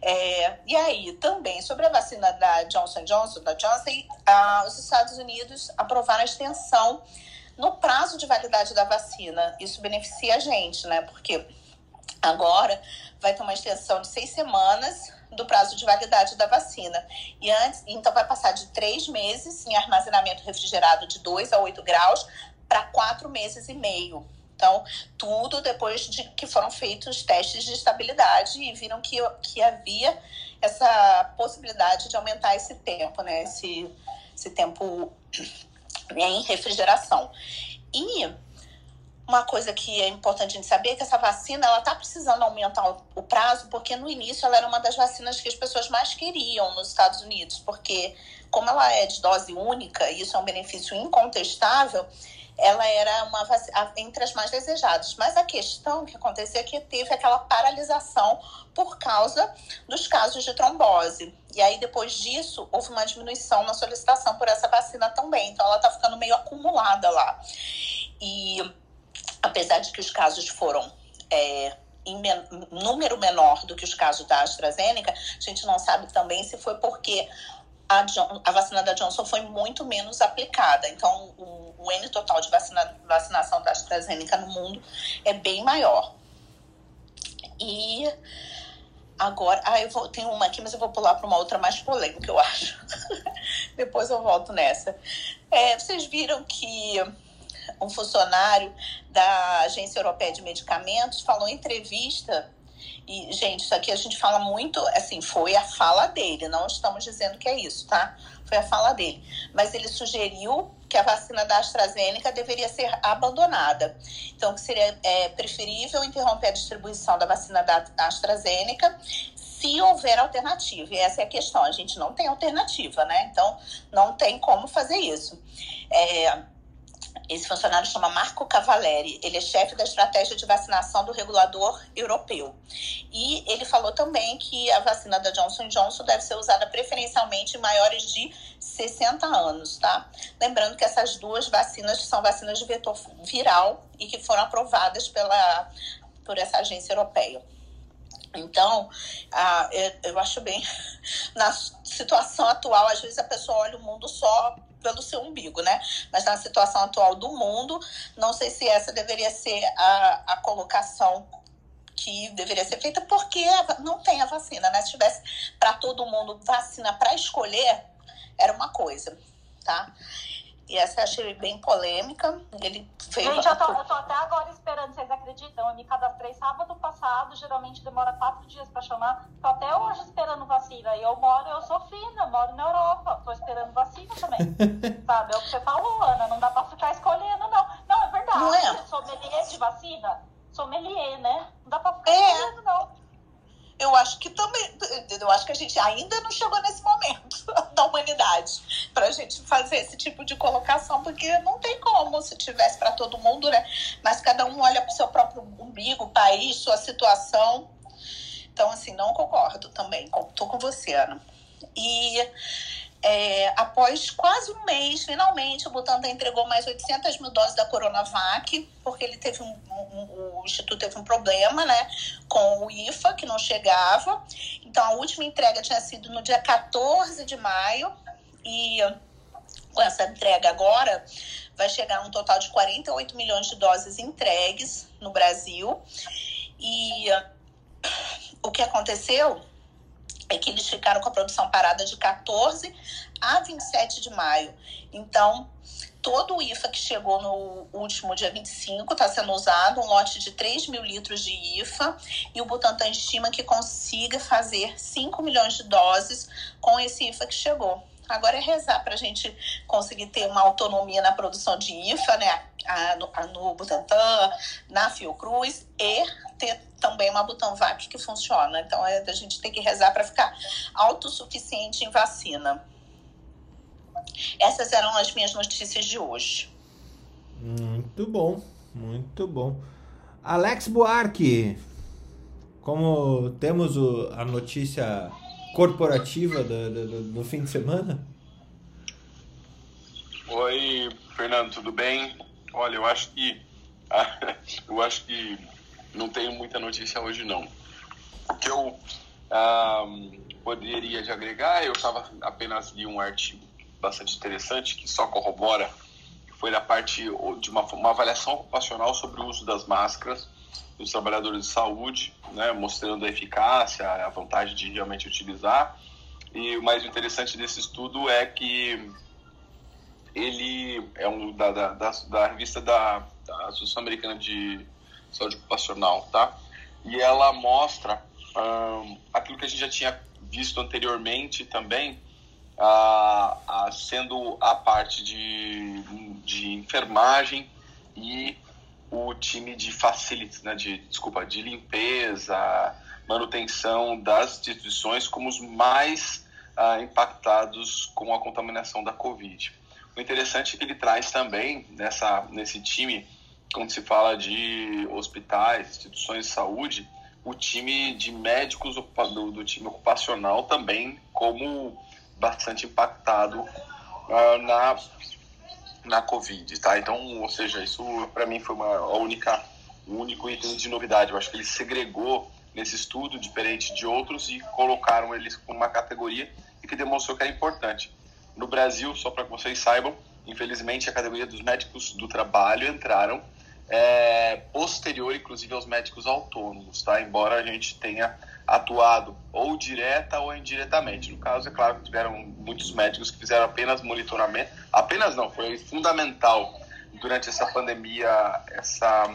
É, e aí, também, sobre a vacina da Johnson Johnson, da Johnson, ah, os Estados Unidos aprovaram a extensão no prazo de validade da vacina. Isso beneficia a gente, né? Porque agora vai ter uma extensão de seis semanas do prazo de validade da vacina. E antes, então vai passar de três meses em armazenamento refrigerado de 2 a 8 graus para quatro meses e meio. Então, tudo depois de que foram feitos testes de estabilidade e viram que, que havia essa possibilidade de aumentar esse tempo, né? Esse, esse tempo em refrigeração. E uma coisa que é importante a gente saber é que essa vacina ela está precisando aumentar o prazo, porque no início ela era uma das vacinas que as pessoas mais queriam nos Estados Unidos, porque como ela é de dose única, isso é um benefício incontestável, ela era uma entre as mais desejadas. Mas a questão que aconteceu é que teve aquela paralisação por causa dos casos de trombose. E aí, depois disso, houve uma diminuição na solicitação por essa vacina também. Então, ela está ficando meio acumulada lá. E apesar de que os casos foram. É, em men número menor do que os casos da AstraZeneca, a gente não sabe também se foi porque a, John, a vacina da Johnson foi muito menos aplicada. Então, o, o N total de vacina, vacinação da AstraZeneca no mundo é bem maior. E agora, ah, eu vou, tenho uma aqui, mas eu vou pular para uma outra mais polêmica, eu acho. Depois eu volto nessa. É, vocês viram que um funcionário da Agência Europeia de Medicamentos falou em entrevista e, gente, isso aqui a gente fala muito, assim, foi a fala dele, não estamos dizendo que é isso, tá? Foi a fala dele. Mas ele sugeriu que a vacina da AstraZeneca deveria ser abandonada. Então, que seria é, preferível interromper a distribuição da vacina da AstraZeneca se houver alternativa. E essa é a questão. A gente não tem alternativa, né? Então, não tem como fazer isso. É, esse funcionário chama Marco Cavaleri, ele é chefe da estratégia de vacinação do regulador europeu. E ele falou também que a vacina da Johnson Johnson deve ser usada preferencialmente em maiores de 60 anos, tá? Lembrando que essas duas vacinas são vacinas de vetor viral e que foram aprovadas pela, por essa agência europeia. Então, ah, eu, eu acho bem. Na situação atual, às vezes a pessoa olha o mundo só pelo seu umbigo, né? Mas na situação atual do mundo, não sei se essa deveria ser a, a colocação que deveria ser feita, porque não tem a vacina, né? Se tivesse para todo mundo vacina para escolher, era uma coisa, tá? E essa eu achei bem polêmica. Ele veio Gente, eu tô, eu tô até agora esperando, vocês acreditam? Eu me cadastrei sábado passado, geralmente demora quatro dias para chamar. Tô até hoje esperando vacina. E eu moro, eu sou fina, moro na Europa. Tô esperando vacina também. Sabe? É o que você falou, Ana. Não dá pra ficar escolhendo, não. Não, é verdade. Não é? Sommelier de vacina? Sommelier, né? Não dá pra ficar é. escolhendo, não eu acho que também, eu acho que a gente ainda não chegou nesse momento da humanidade para a gente fazer esse tipo de colocação, porque não tem como se tivesse para todo mundo, né? Mas cada um olha para o seu próprio umbigo, país, sua situação. Então, assim, não concordo também. Tô com você, Ana. E é, após quase um mês, finalmente, o Butantan entregou mais 800 mil doses da Coronavac, porque ele teve um, um, o Instituto teve um problema né, com o IFA, que não chegava. Então, a última entrega tinha sido no dia 14 de maio, e com essa entrega agora, vai chegar um total de 48 milhões de doses entregues no Brasil. E o que aconteceu é que eles ficaram com a produção parada de 14 a 27 de maio. Então, todo o IFA que chegou no último dia 25 está sendo usado, um lote de 3 mil litros de IFA, e o Butantan estima que consiga fazer 5 milhões de doses com esse IFA que chegou. Agora é rezar para a gente conseguir ter uma autonomia na produção de IFA, né? A, no, a, no Butantan, na Fiocruz e ter também uma Butanvac que funciona. Então é, a gente tem que rezar para ficar autossuficiente em vacina. Essas eram as minhas notícias de hoje. Muito bom, muito bom. Alex Buarque, como temos o, a notícia corporativa do, do, do, fim de semana? Oi, Fernando, tudo bem? Olha, eu acho que eu acho que não tenho muita notícia hoje não. O que eu ah, poderia de agregar, eu estava apenas li um artigo bastante interessante que só corrobora foi da parte de uma, uma avaliação ocupacional sobre o uso das máscaras dos trabalhadores de saúde, né, mostrando a eficácia, a vantagem de realmente utilizar. E o mais interessante desse estudo é que ele é um da, da, da, da revista da, da, Associação Americana de Saúde Ocupacional, tá? E ela mostra um, aquilo que a gente já tinha visto anteriormente também, a, a, sendo a parte de, de enfermagem e o time de facilities, né, de, desculpa, de limpeza, manutenção das instituições como os mais ah, impactados com a contaminação da Covid. O interessante é que ele traz também nessa, nesse time, quando se fala de hospitais, instituições de saúde, o time de médicos do, do time ocupacional também como bastante impactado uh, na na Covid, tá? Então, ou seja, isso para mim foi uma a única, o único item de novidade. Eu acho que ele segregou nesse estudo, diferente de outros, e colocaram eles com uma categoria e que demonstrou que é importante. No Brasil, só para que vocês saibam, infelizmente a categoria dos médicos do trabalho entraram é, posterior, inclusive, aos médicos autônomos, tá? Embora a gente tenha atuado ou direta ou indiretamente. No caso, é claro que tiveram muitos médicos que fizeram apenas monitoramento. Apenas não, foi fundamental durante essa pandemia essa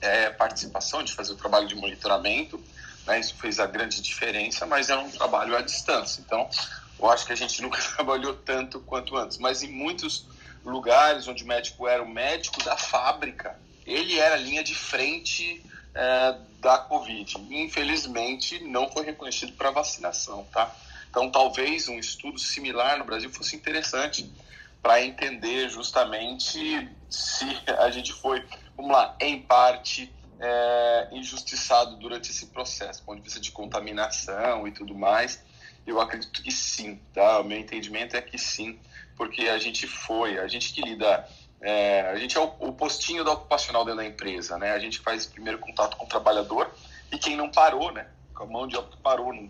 é, participação de fazer o trabalho de monitoramento. Né? Isso fez a grande diferença, mas é um trabalho à distância. Então, eu acho que a gente nunca trabalhou tanto quanto antes. Mas em muitos lugares onde o médico era o médico da fábrica, ele era a linha de frente é, da Covid. Infelizmente, não foi reconhecido para vacinação, tá? Então, talvez um estudo similar no Brasil fosse interessante para entender justamente se a gente foi, vamos lá, em parte é, injustiçado durante esse processo, do ponto de vista de contaminação e tudo mais. Eu acredito que sim, tá? O meu entendimento é que sim, porque a gente foi, a gente que lida é, a gente é o, o, postinho da ocupacional dentro da empresa, né? A gente faz primeiro contato com o trabalhador e quem não parou, né? Com a mão de obra parou. Né?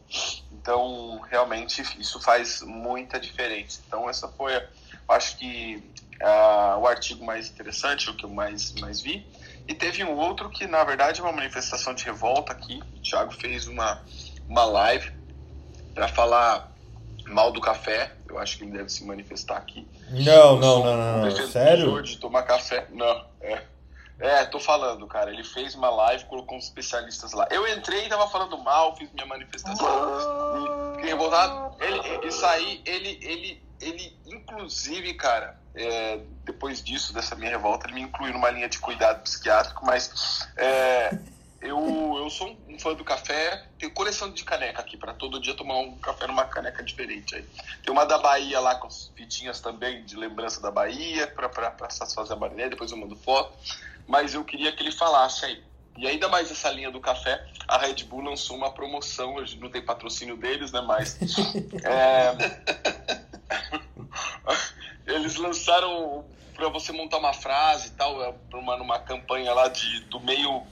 Então, realmente, isso faz muita diferença. Então, essa foi, acho que, uh, o artigo mais interessante, o que eu mais, mais vi. E teve um outro que, na verdade, é uma manifestação de revolta aqui. O Thiago fez uma, uma live para falar mal do café. Eu acho que ele deve se manifestar aqui. Não, não, não, não. Sério? De tomar café. Não, é. É, tô falando, cara. Ele fez uma live, colocou uns especialistas lá. Eu entrei e tava falando mal, fiz minha manifestação. Fiquei revoltado. Ele, isso aí, ele, ele, ele, inclusive, cara, é, depois disso, dessa minha revolta, ele me incluiu numa linha de cuidado psiquiátrico, mas é, eu, eu sou um fã do café, tenho coleção de caneca aqui, para todo dia tomar um café numa caneca diferente aí. Tem uma da Bahia lá com as fitinhas também de lembrança da Bahia, para satisfazer a Marinette, depois eu mando foto. Mas eu queria que ele falasse aí, E ainda mais essa linha do café, a Red Bull lançou uma promoção, hoje não tem patrocínio deles, né? Mas é, eles lançaram para você montar uma frase e tal, é, uma, numa campanha lá de, do meio.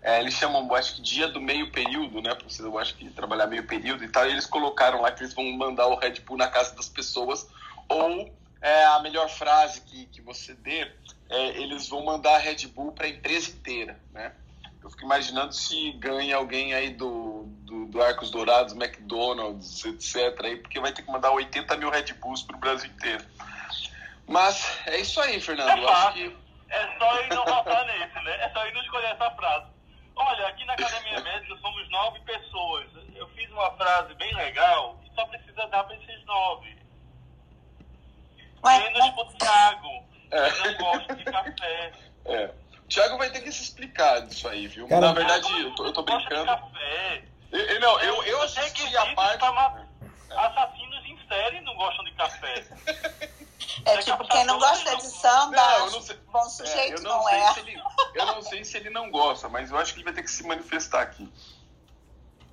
É, eles chamam, acho que dia do meio período, né? Pra você, eu acho que trabalhar meio período e tal. E eles colocaram lá que eles vão mandar o Red Bull na casa das pessoas. Ou é, a melhor frase que, que você dê, é, eles vão mandar a Red Bull para a empresa inteira, né? Eu fico imaginando se ganha alguém aí do, do, do, Arcos Dourados, McDonald's, etc. Aí, porque vai ter que mandar 80 mil Red Bulls para o Brasil inteiro. Mas é isso aí, Fernando. É, acho que... é só ir não votar nesse, né? É só ir não escolher essa frase. Olha, aqui na Academia Médica somos nove pessoas. Eu fiz uma frase bem legal e só precisa dar para esses nove. Menos pro Thiago, é. que não gosta de café. É. O Thiago vai ter que se explicar disso aí, viu? Cara, Na verdade, eu tô, eu tô brincando. Café. Eu, não, eu, eu assisti a parte. Assassinos em série não gostam de café. É tipo, quem não gosta de samba, não, não sei, bom é, sujeito é, não, não é. Ele, eu não sei se ele não gosta, mas eu acho que ele vai ter que se manifestar aqui.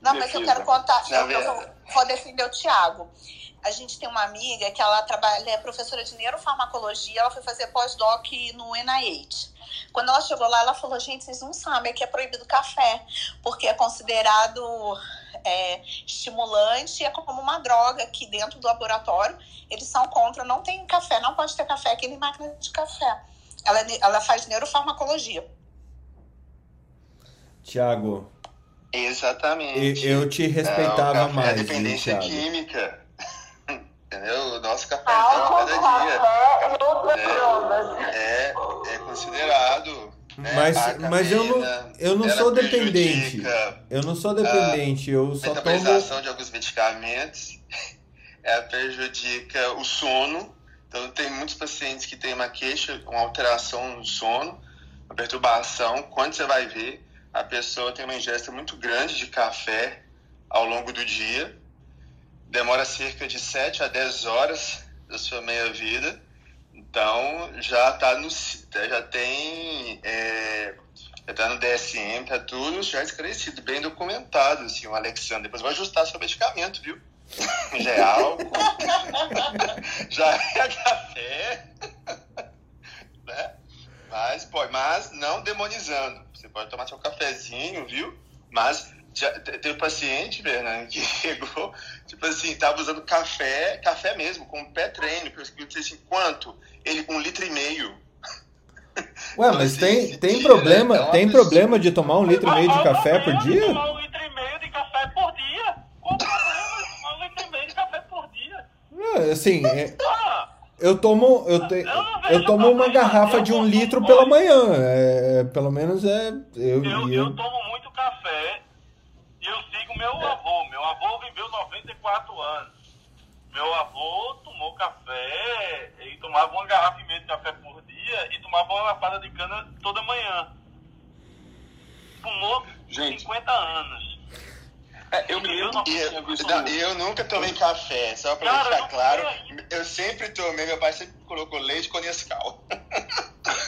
Não, mas eu quero contar, eu, eu vou defender o Tiago. A gente tem uma amiga que ela trabalha, é professora de neurofarmacologia, ela foi fazer pós-doc no NIH. Quando ela chegou lá, ela falou: gente, vocês não sabem que é proibido café, porque é considerado é, estimulante, é como uma droga que dentro do laboratório eles são contra, não tem café, não pode ter café aqui nem máquina de café. Ela, ela faz neurofarmacologia. Tiago. Exatamente. Eu te respeitava não, mais. É dependência viu, química. Entendeu? O nosso café cada dia. É, é, é considerado. Né, mas, mas eu não, eu não sou dependente. Eu não sou dependente. Eu só a tomo. de alguns medicamentos ela prejudica o sono. Então, tem muitos pacientes que têm uma queixa, uma alteração no sono, uma perturbação. Quando você vai ver, a pessoa tem uma ingesta muito grande de café ao longo do dia demora cerca de 7 a 10 horas da sua meia-vida. Então, já tá no já tem é, já tá no DSM, tá tudo já esclarecido, bem documentado, assim, o Alexandre. Depois vai ajustar seu medicamento, viu? Já é álcool, já é café, né? Mas, pode, mas não demonizando. Você pode tomar seu cafezinho, viu? Mas já teve paciente, Fernando, que chegou, tipo assim, tava usando café, café mesmo, com pré-treino, que eu disse assim, quanto? Ele, um litro e meio. Ué, mas assim, tem, tem problema, então, tem problema de tomar um litro e meio de café por dia? Tomar um litro e meio de café por dia? Qual problema de tomar um litro e meio de café por dia? É, assim, é, eu tomo, eu, te, eu, eu tomo uma garrafa de um litro pela manhã, é, pelo menos é... Eu, eu, eu tomo muito café, meu avô. Meu avô viveu 94 anos. Meu avô tomou café e tomava uma garrafa e meia de café por dia e tomava uma lapada de cana toda manhã. Fumou Gente. 50 anos. É, eu me lembro que eu, eu, eu, nunca tomei café, só pra Cara, deixar claro. Eu sempre tomei, meu pai sempre colocou leite com Nescau.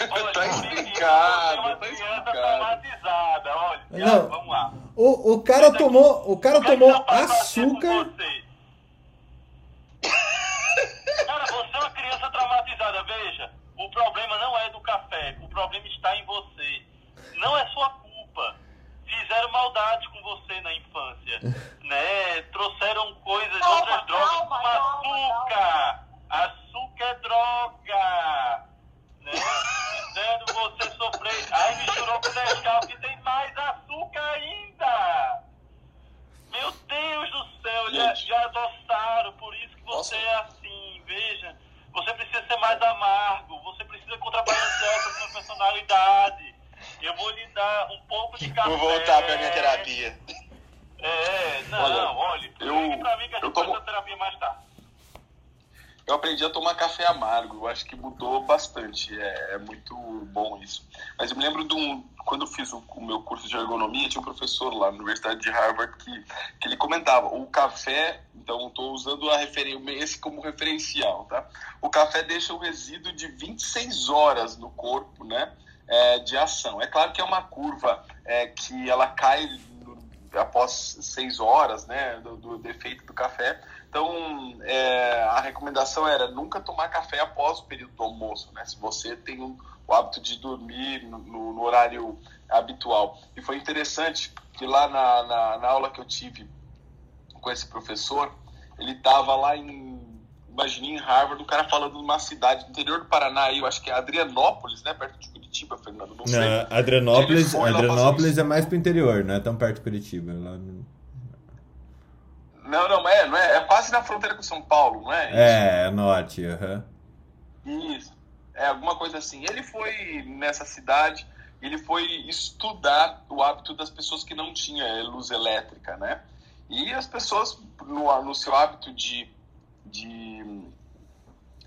Olha, tá explicado, tá explicado. traumatizada, olha. Não, vamos lá. O, o cara tomou, o cara tomou açúcar. Cara, você é uma criança traumatizada, veja. O problema não é do café, o problema está em você. Não é sua culpa. Fizeram maldade com você na infância, né? Trouxeram coisas, calma, outras drogas, calma, como açúcar. Calma, açúcar é droga, né? Fazendo você sofrer. Aí misturou com Nescau, que tem mais açúcar ainda. Meu Deus do céu, já, já adoçaram, por isso que você Nossa. é assim, veja. Você precisa ser mais amargo, você precisa contrabalancear essa sua personalidade. Eu vou lhe dar um pouco de café. Vou voltar pra minha terapia. É, não, olha, olha eu, pra mim que a gente tomo... terapia mais tarde eu aprendi a tomar café amargo. Eu acho que mudou bastante. É, é muito bom isso. Mas eu me lembro de um. Quando eu fiz o, o, meu curso de ergonomia, tinha um professor lá na Universidade de Harvard que, que ele comentava: o café, então estou usando a esse como referencial, tá? O café deixa um resíduo de 26 horas no corpo, né? É, de ação. É claro que é uma curva é, que ela cai após seis horas né, do, do defeito do café. Então, é, a recomendação era nunca tomar café após o período do almoço, né? Se você tem um, o hábito de dormir no, no, horário habitual. E foi interessante que lá na, na, na aula que eu tive com esse professor, ele estava lá em imaginei em Harvard, um cara falando de uma cidade do interior do Paraná, eu acho que é Adrianópolis, né? Perto de Curitiba, Fernando. Não sei. Não, Adrianópolis, Adrianópolis é mais pro interior, não é tão perto de Curitiba. Lá no... Não, não é, não é. É quase na fronteira com São Paulo, não é? É, é norte, aham. Uhum. Isso. É, alguma coisa assim. Ele foi nessa cidade, ele foi estudar o hábito das pessoas que não tinham luz elétrica, né? E as pessoas, no, no seu hábito de de,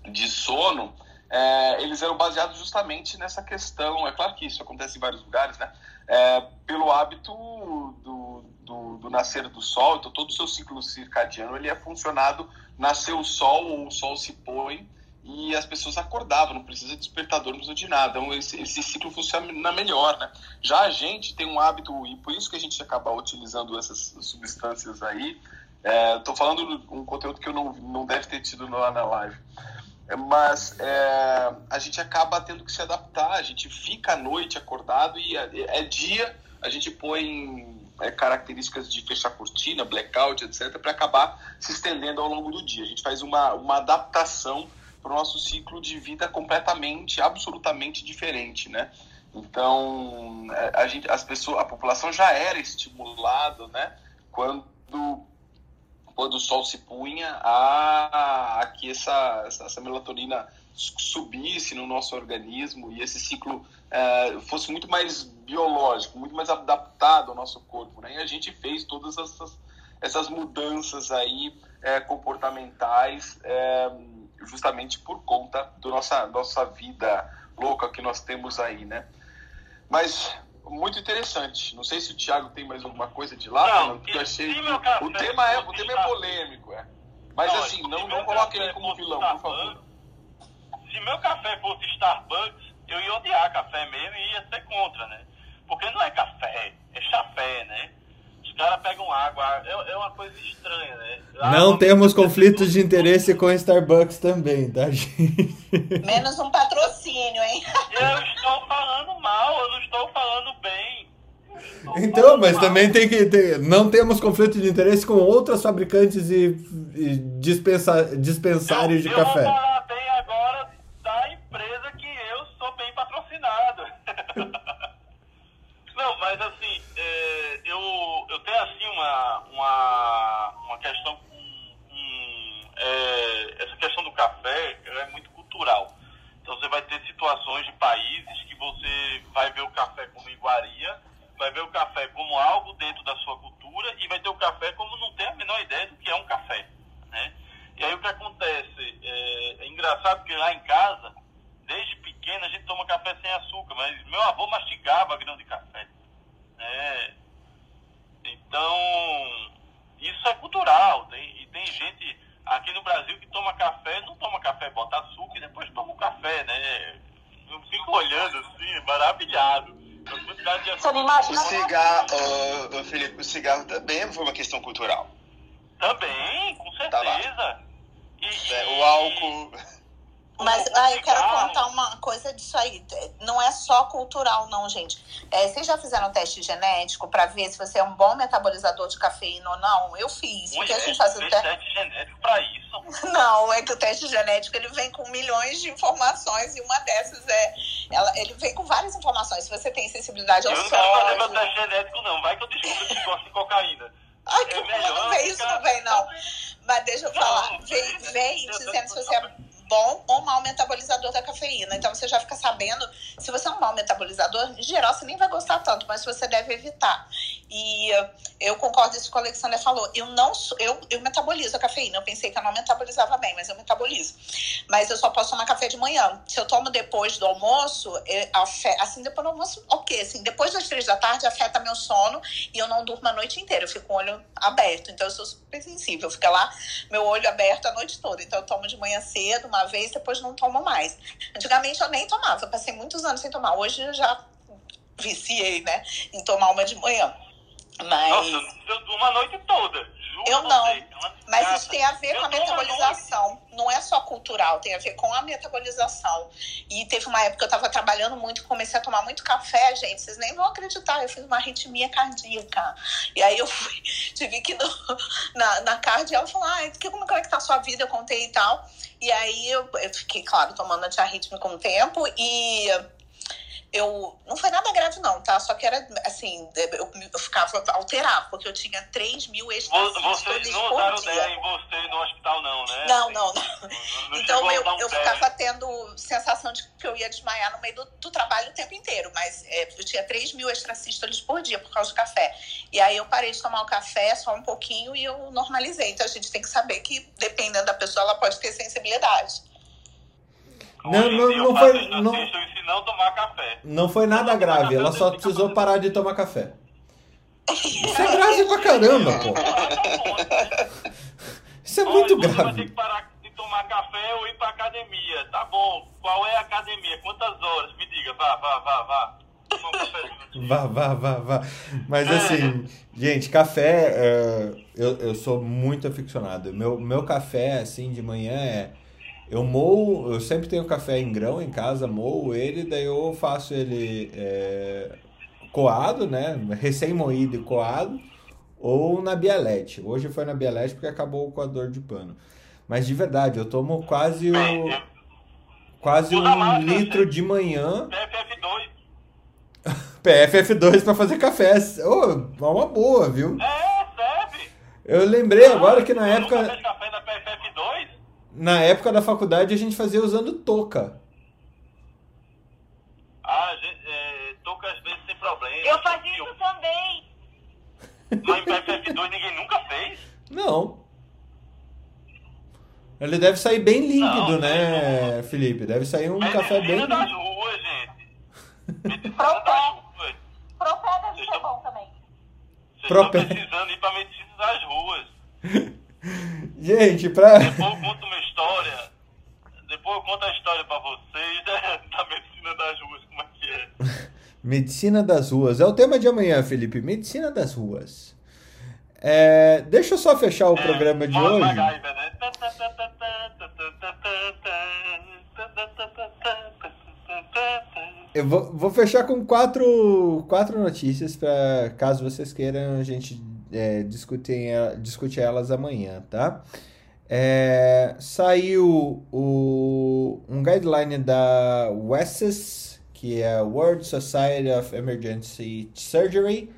de sono, é, eles eram baseados justamente nessa questão. É claro que isso acontece em vários lugares, né? É, pelo hábito do, do, do, nascer do sol, então todo o seu ciclo circadiano ele é funcionado, nasceu o sol o sol se põe e as pessoas acordavam, não precisa de despertador, não precisa de nada. Então esse, esse ciclo funciona melhor, né? Já a gente tem um hábito, e por isso que a gente acaba utilizando essas substâncias aí, Estou é, falando um conteúdo que eu não, não deve ter tido lá na live. Mas é, a gente acaba tendo que se adaptar, a gente fica à noite acordado e é, é dia, a gente põe é, características de fechar cortina, blackout, etc., para acabar se estendendo ao longo do dia. A gente faz uma, uma adaptação para o nosso ciclo de vida completamente, absolutamente diferente, né? Então, é, a gente, as pessoas, a população já era estimulada, né? Quando quando o sol se punha, a, a que essa, essa, melatonina subisse no nosso organismo e esse ciclo é, fosse muito mais biológico, muito mais adaptado ao nosso corpo. Né? E a gente fez todas essas, essas mudanças aí é, comportamentais é, justamente por conta da nossa, nossa vida louca que nós temos aí, né? Mas muito interessante. Não sei se o Thiago tem mais alguma coisa de lá, não, porque eu achei. Que o tema é, o tema é polêmico, é. Mas não, assim, não, não coloque ele como vilão, por favor. Se meu café fosse Starbucks, eu ia odiar café mesmo e ia ser contra, né? Porque não é café, é chafé, né? Os caras pegam água, é, é uma coisa estranha, né? não temos conflitos de interesse com Starbucks também, tá, gente? Menos um patrocínio, hein? Eu estou falando mal, eu não estou falando bem. Então, mas mal. também tem que ter. Não temos conflito de interesse com outras fabricantes e, e dispensa, dispensários eu, de eu café. Vou falar bem agora da empresa que eu sou bem patrocinado. não, mas assim, eu, eu tenho assim uma, uma, uma questão com. Um, é, essa questão do café é muito cultural. Então você vai ter situações de países que você vai ver o café como iguaria, vai ver o café como algo dentro da sua cultura e vai ter o café como não tem a menor ideia do que é um café, né? E aí o que acontece? É, é engraçado que lá em casa, desde pequeno, a gente toma café sem açúcar, mas meu avô mastigava grão de café. Né? Então, isso é cultural. Tem, e tem gente aqui no Brasil que toma café, não toma café, bota açúcar e depois toma o café, né? Eu fico olhando assim, maravilhado. Você não imagina? O cigarro, oh, Felipe, o cigarro também foi uma questão cultural. Também, com tá certeza. Tá e, é, o álcool. Mas ah, eu quero contar uma coisa disso aí. Não é só cultural, não, gente. É, vocês já fizeram um teste genético para ver se você é um bom metabolizador de cafeína ou não? Eu fiz. Mulher, porque assim faz o teste... teste genético para isso. Não, é que o teste genético ele vem com milhões de informações e uma dessas é. Ela, ele vem com várias informações. Se você tem sensibilidade ao sol. Eu não quero fazer meu teste genético, não. Vai que eu descubro que gosto de cocaína. Ai, que é melhor, não vem isso, não vem, não. Mas deixa eu falar. Vem, vem dizendo se você é bom ou mau metabolizador da cafeína. Então você já fica sabendo, se você é um mau metabolizador, em geral você nem vai gostar tanto, mas você deve evitar. E eu concordo isso com o Alexander falou. Eu não eu, eu metabolizo a cafeína. Eu pensei que eu não metabolizava bem, mas eu metabolizo. Mas eu só posso tomar café de manhã. Se eu tomo depois do almoço, assim, depois do almoço, ok. Assim, depois das três da tarde afeta meu sono e eu não durmo a noite inteira. Eu fico com o olho aberto. Então eu sou super sensível. Fica lá, meu olho aberto a noite toda. Então eu tomo de manhã cedo, uma uma vez, depois não tomo mais. Antigamente eu nem tomava, eu passei muitos anos sem tomar. Hoje eu já viciei, né, em tomar uma de manhã. Mas... Nossa, eu durmo a noite toda. Eu não. Mas isso tem a ver com a metabolização. Não é só cultural, tem a ver com a metabolização. E teve uma época que eu estava trabalhando muito, comecei a tomar muito café, gente. Vocês nem vão acreditar. Eu fiz uma arritmia cardíaca. E aí eu fui, tive que ir no, na, na cardio, ela falou: ah, como, como é que tá a sua vida? Eu contei e tal. E aí eu, eu fiquei, claro, tomando antiarrítmico com o tempo. E eu não foi nada grave não, tá? Só que era assim, eu, eu ficava alterado, porque eu tinha 3 mil extracístoles Vocês não usaram ideia em você no hospital não, né? Não, não, não. não então eu, eu ficava tendo sensação de que eu ia desmaiar no meio do, do trabalho o tempo inteiro, mas é, eu tinha 3 mil extracístoles por dia por causa do café. E aí eu parei de tomar o café só um pouquinho e eu normalizei. Então a gente tem que saber que, dependendo da pessoa, ela pode ter sensibilidade. Não, não, não foi. Não, não tomar café. Não foi nada grave, ela só precisou parar de tomar café. Isso é grave pra caramba, pô. Isso é muito grave. Você vai ter que parar de tomar café ou ir pra academia. Tá bom. Qual é a academia? Quantas horas? Me diga. Vá, vá, vá, vá. Vá, vá, vá, vá. Mas assim, gente, café, é, eu, eu sou muito aficionado. Meu, meu café, assim, de manhã é eu moo, eu sempre tenho café em grão em casa, moo ele, daí eu faço ele é, coado, né? Recém-moído e coado, ou na bialete. Hoje foi na bialete porque acabou o coador de pano. Mas de verdade, eu tomo quase o, quase um litro de manhã. PFF2. PFF2 para fazer café. Oh, é uma boa, viu? É, serve. Eu lembrei agora que na época. Café da PFF2? Na época da faculdade a gente fazia usando touca. Ah, gente, é, touca às vezes sem problema. Eu fazia isso também. Mas em PFF2 ninguém nunca fez? Não. Ele deve sair bem límpido, não, né, não. Felipe? Deve sair um Medicina café bem. das ruas, gente. Ruas. Propé deve ser bom também. Vocês estão precisando ir pra medicina das ruas. Gente, pra. Depois eu conto uma história. Depois eu conto a história pra vocês da medicina das ruas, como é que é. medicina das ruas. É o tema de amanhã, Felipe. Medicina das ruas. É, deixa eu só fechar o é, programa de hoje. MacGyver, né? Eu vou, vou fechar com quatro, quatro notícias para caso vocês queiram a gente é, discutir, discutir elas amanhã, tá? É, saiu o, um guideline da WESS, que é World Society of Emergency Surgery,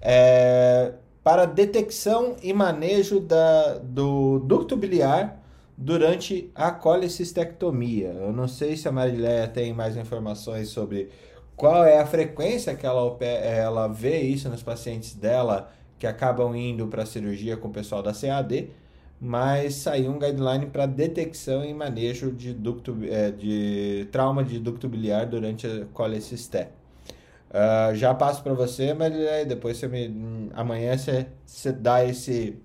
é, para detecção e manejo da, do ducto biliar durante a colecistectomia. Eu não sei se a Marileia tem mais informações sobre qual é a frequência que ela, ela vê isso nos pacientes dela que acabam indo para a cirurgia com o pessoal da CAD, mas saiu um guideline para detecção e manejo de, ducto, é, de trauma de ducto biliar durante a colecisté. Uh, já passo para você, mas depois você me, amanhã você, você dá esse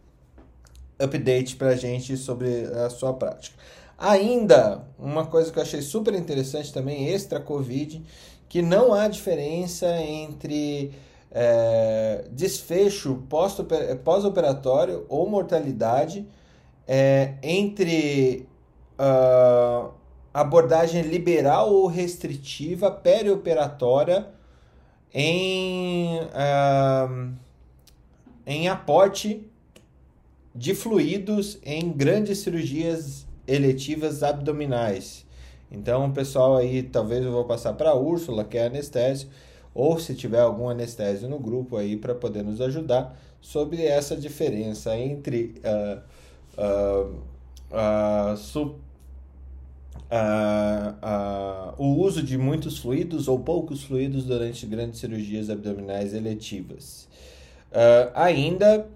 update para a gente sobre a sua prática. Ainda, uma coisa que eu achei super interessante também, extra Covid, que não há diferença entre é, desfecho pós-operatório ou mortalidade é, entre uh, abordagem liberal ou restritiva perioperatória em, uh, em aporte de fluidos em grandes cirurgias eletivas abdominais. Então, pessoal aí, talvez eu vou passar para a Úrsula, que é anestésio, ou se tiver algum anestésio no grupo aí para poder nos ajudar sobre essa diferença entre uh, uh, uh, su, o uso de muitos fluidos ou poucos fluidos durante grandes cirurgias abdominais eletivas. ainda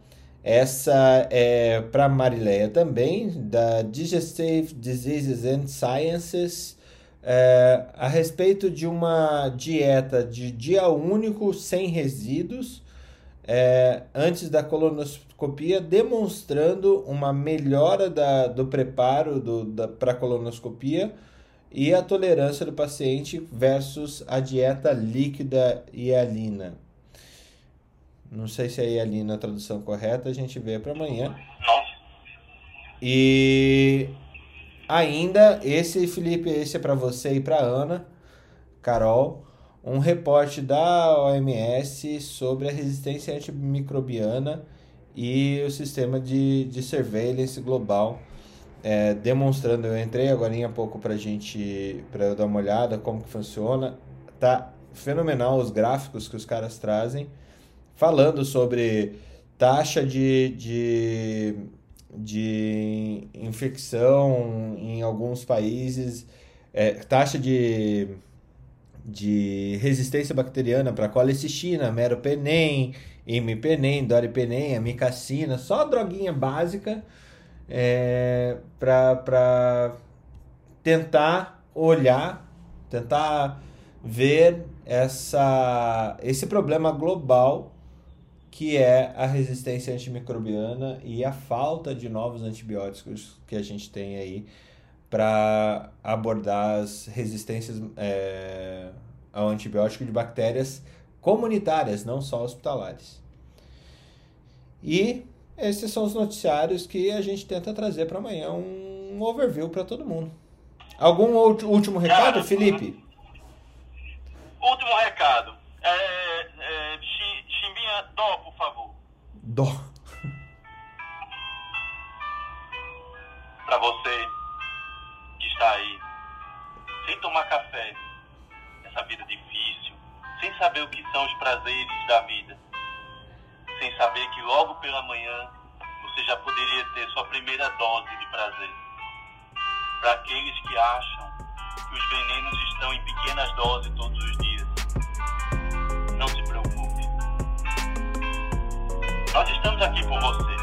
essa é para Marileia também, da Digestive Diseases and Sciences, é, a respeito de uma dieta de dia único sem resíduos é, antes da colonoscopia, demonstrando uma melhora da, do preparo para a colonoscopia e a tolerância do paciente versus a dieta líquida hialina. Não sei se é hialina a tradução correta, a gente vê para amanhã. E ainda, esse, Felipe, esse é para você e para Ana, Carol um reporte da OMS sobre a resistência antimicrobiana e o sistema de, de surveillance global, é, demonstrando, eu entrei agora há pouco para gente, para eu dar uma olhada como que funciona, tá fenomenal os gráficos que os caras trazem, falando sobre taxa de, de, de infecção em alguns países, é, taxa de de resistência bacteriana para colecistina, meropenem, imipenem, doripenem, amicacina, só droguinha básica é, para tentar olhar, tentar ver essa, esse problema global que é a resistência antimicrobiana e a falta de novos antibióticos que a gente tem aí para abordar as resistências é, ao antibiótico de bactérias comunitárias, não só hospitalares. E esses são os noticiários que a gente tenta trazer para amanhã um overview para todo mundo. Algum último recado, Felipe? Último recado. É, Chimbinha, dó, por favor. Dó. Para você que está aí, sem tomar café, essa vida difícil, sem saber o que são os prazeres da vida, sem saber que logo pela manhã você já poderia ter sua primeira dose de prazer. Para aqueles que acham que os venenos estão em pequenas doses todos os dias, Nós estamos aqui por você.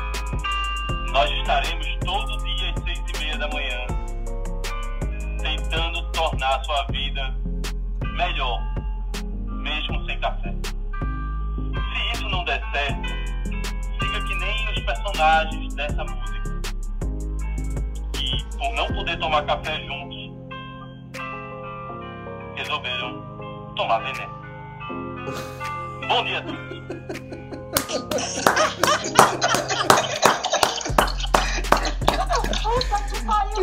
Nós estaremos todo dia às seis e meia da manhã tentando tornar a sua vida melhor, mesmo sem café. Se isso não der certo, fica que nem os personagens dessa música, que por não poder tomar café juntos, resolveram tomar veneno. Bom dia a todos. Puta que pariu!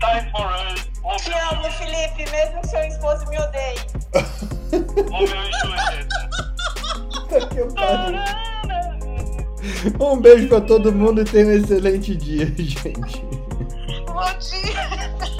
Time for us. Te amo, Felipe, mesmo que seu esposo me odeie. Um beijo pra todo mundo e tenha um excelente dia, gente. Bom dia.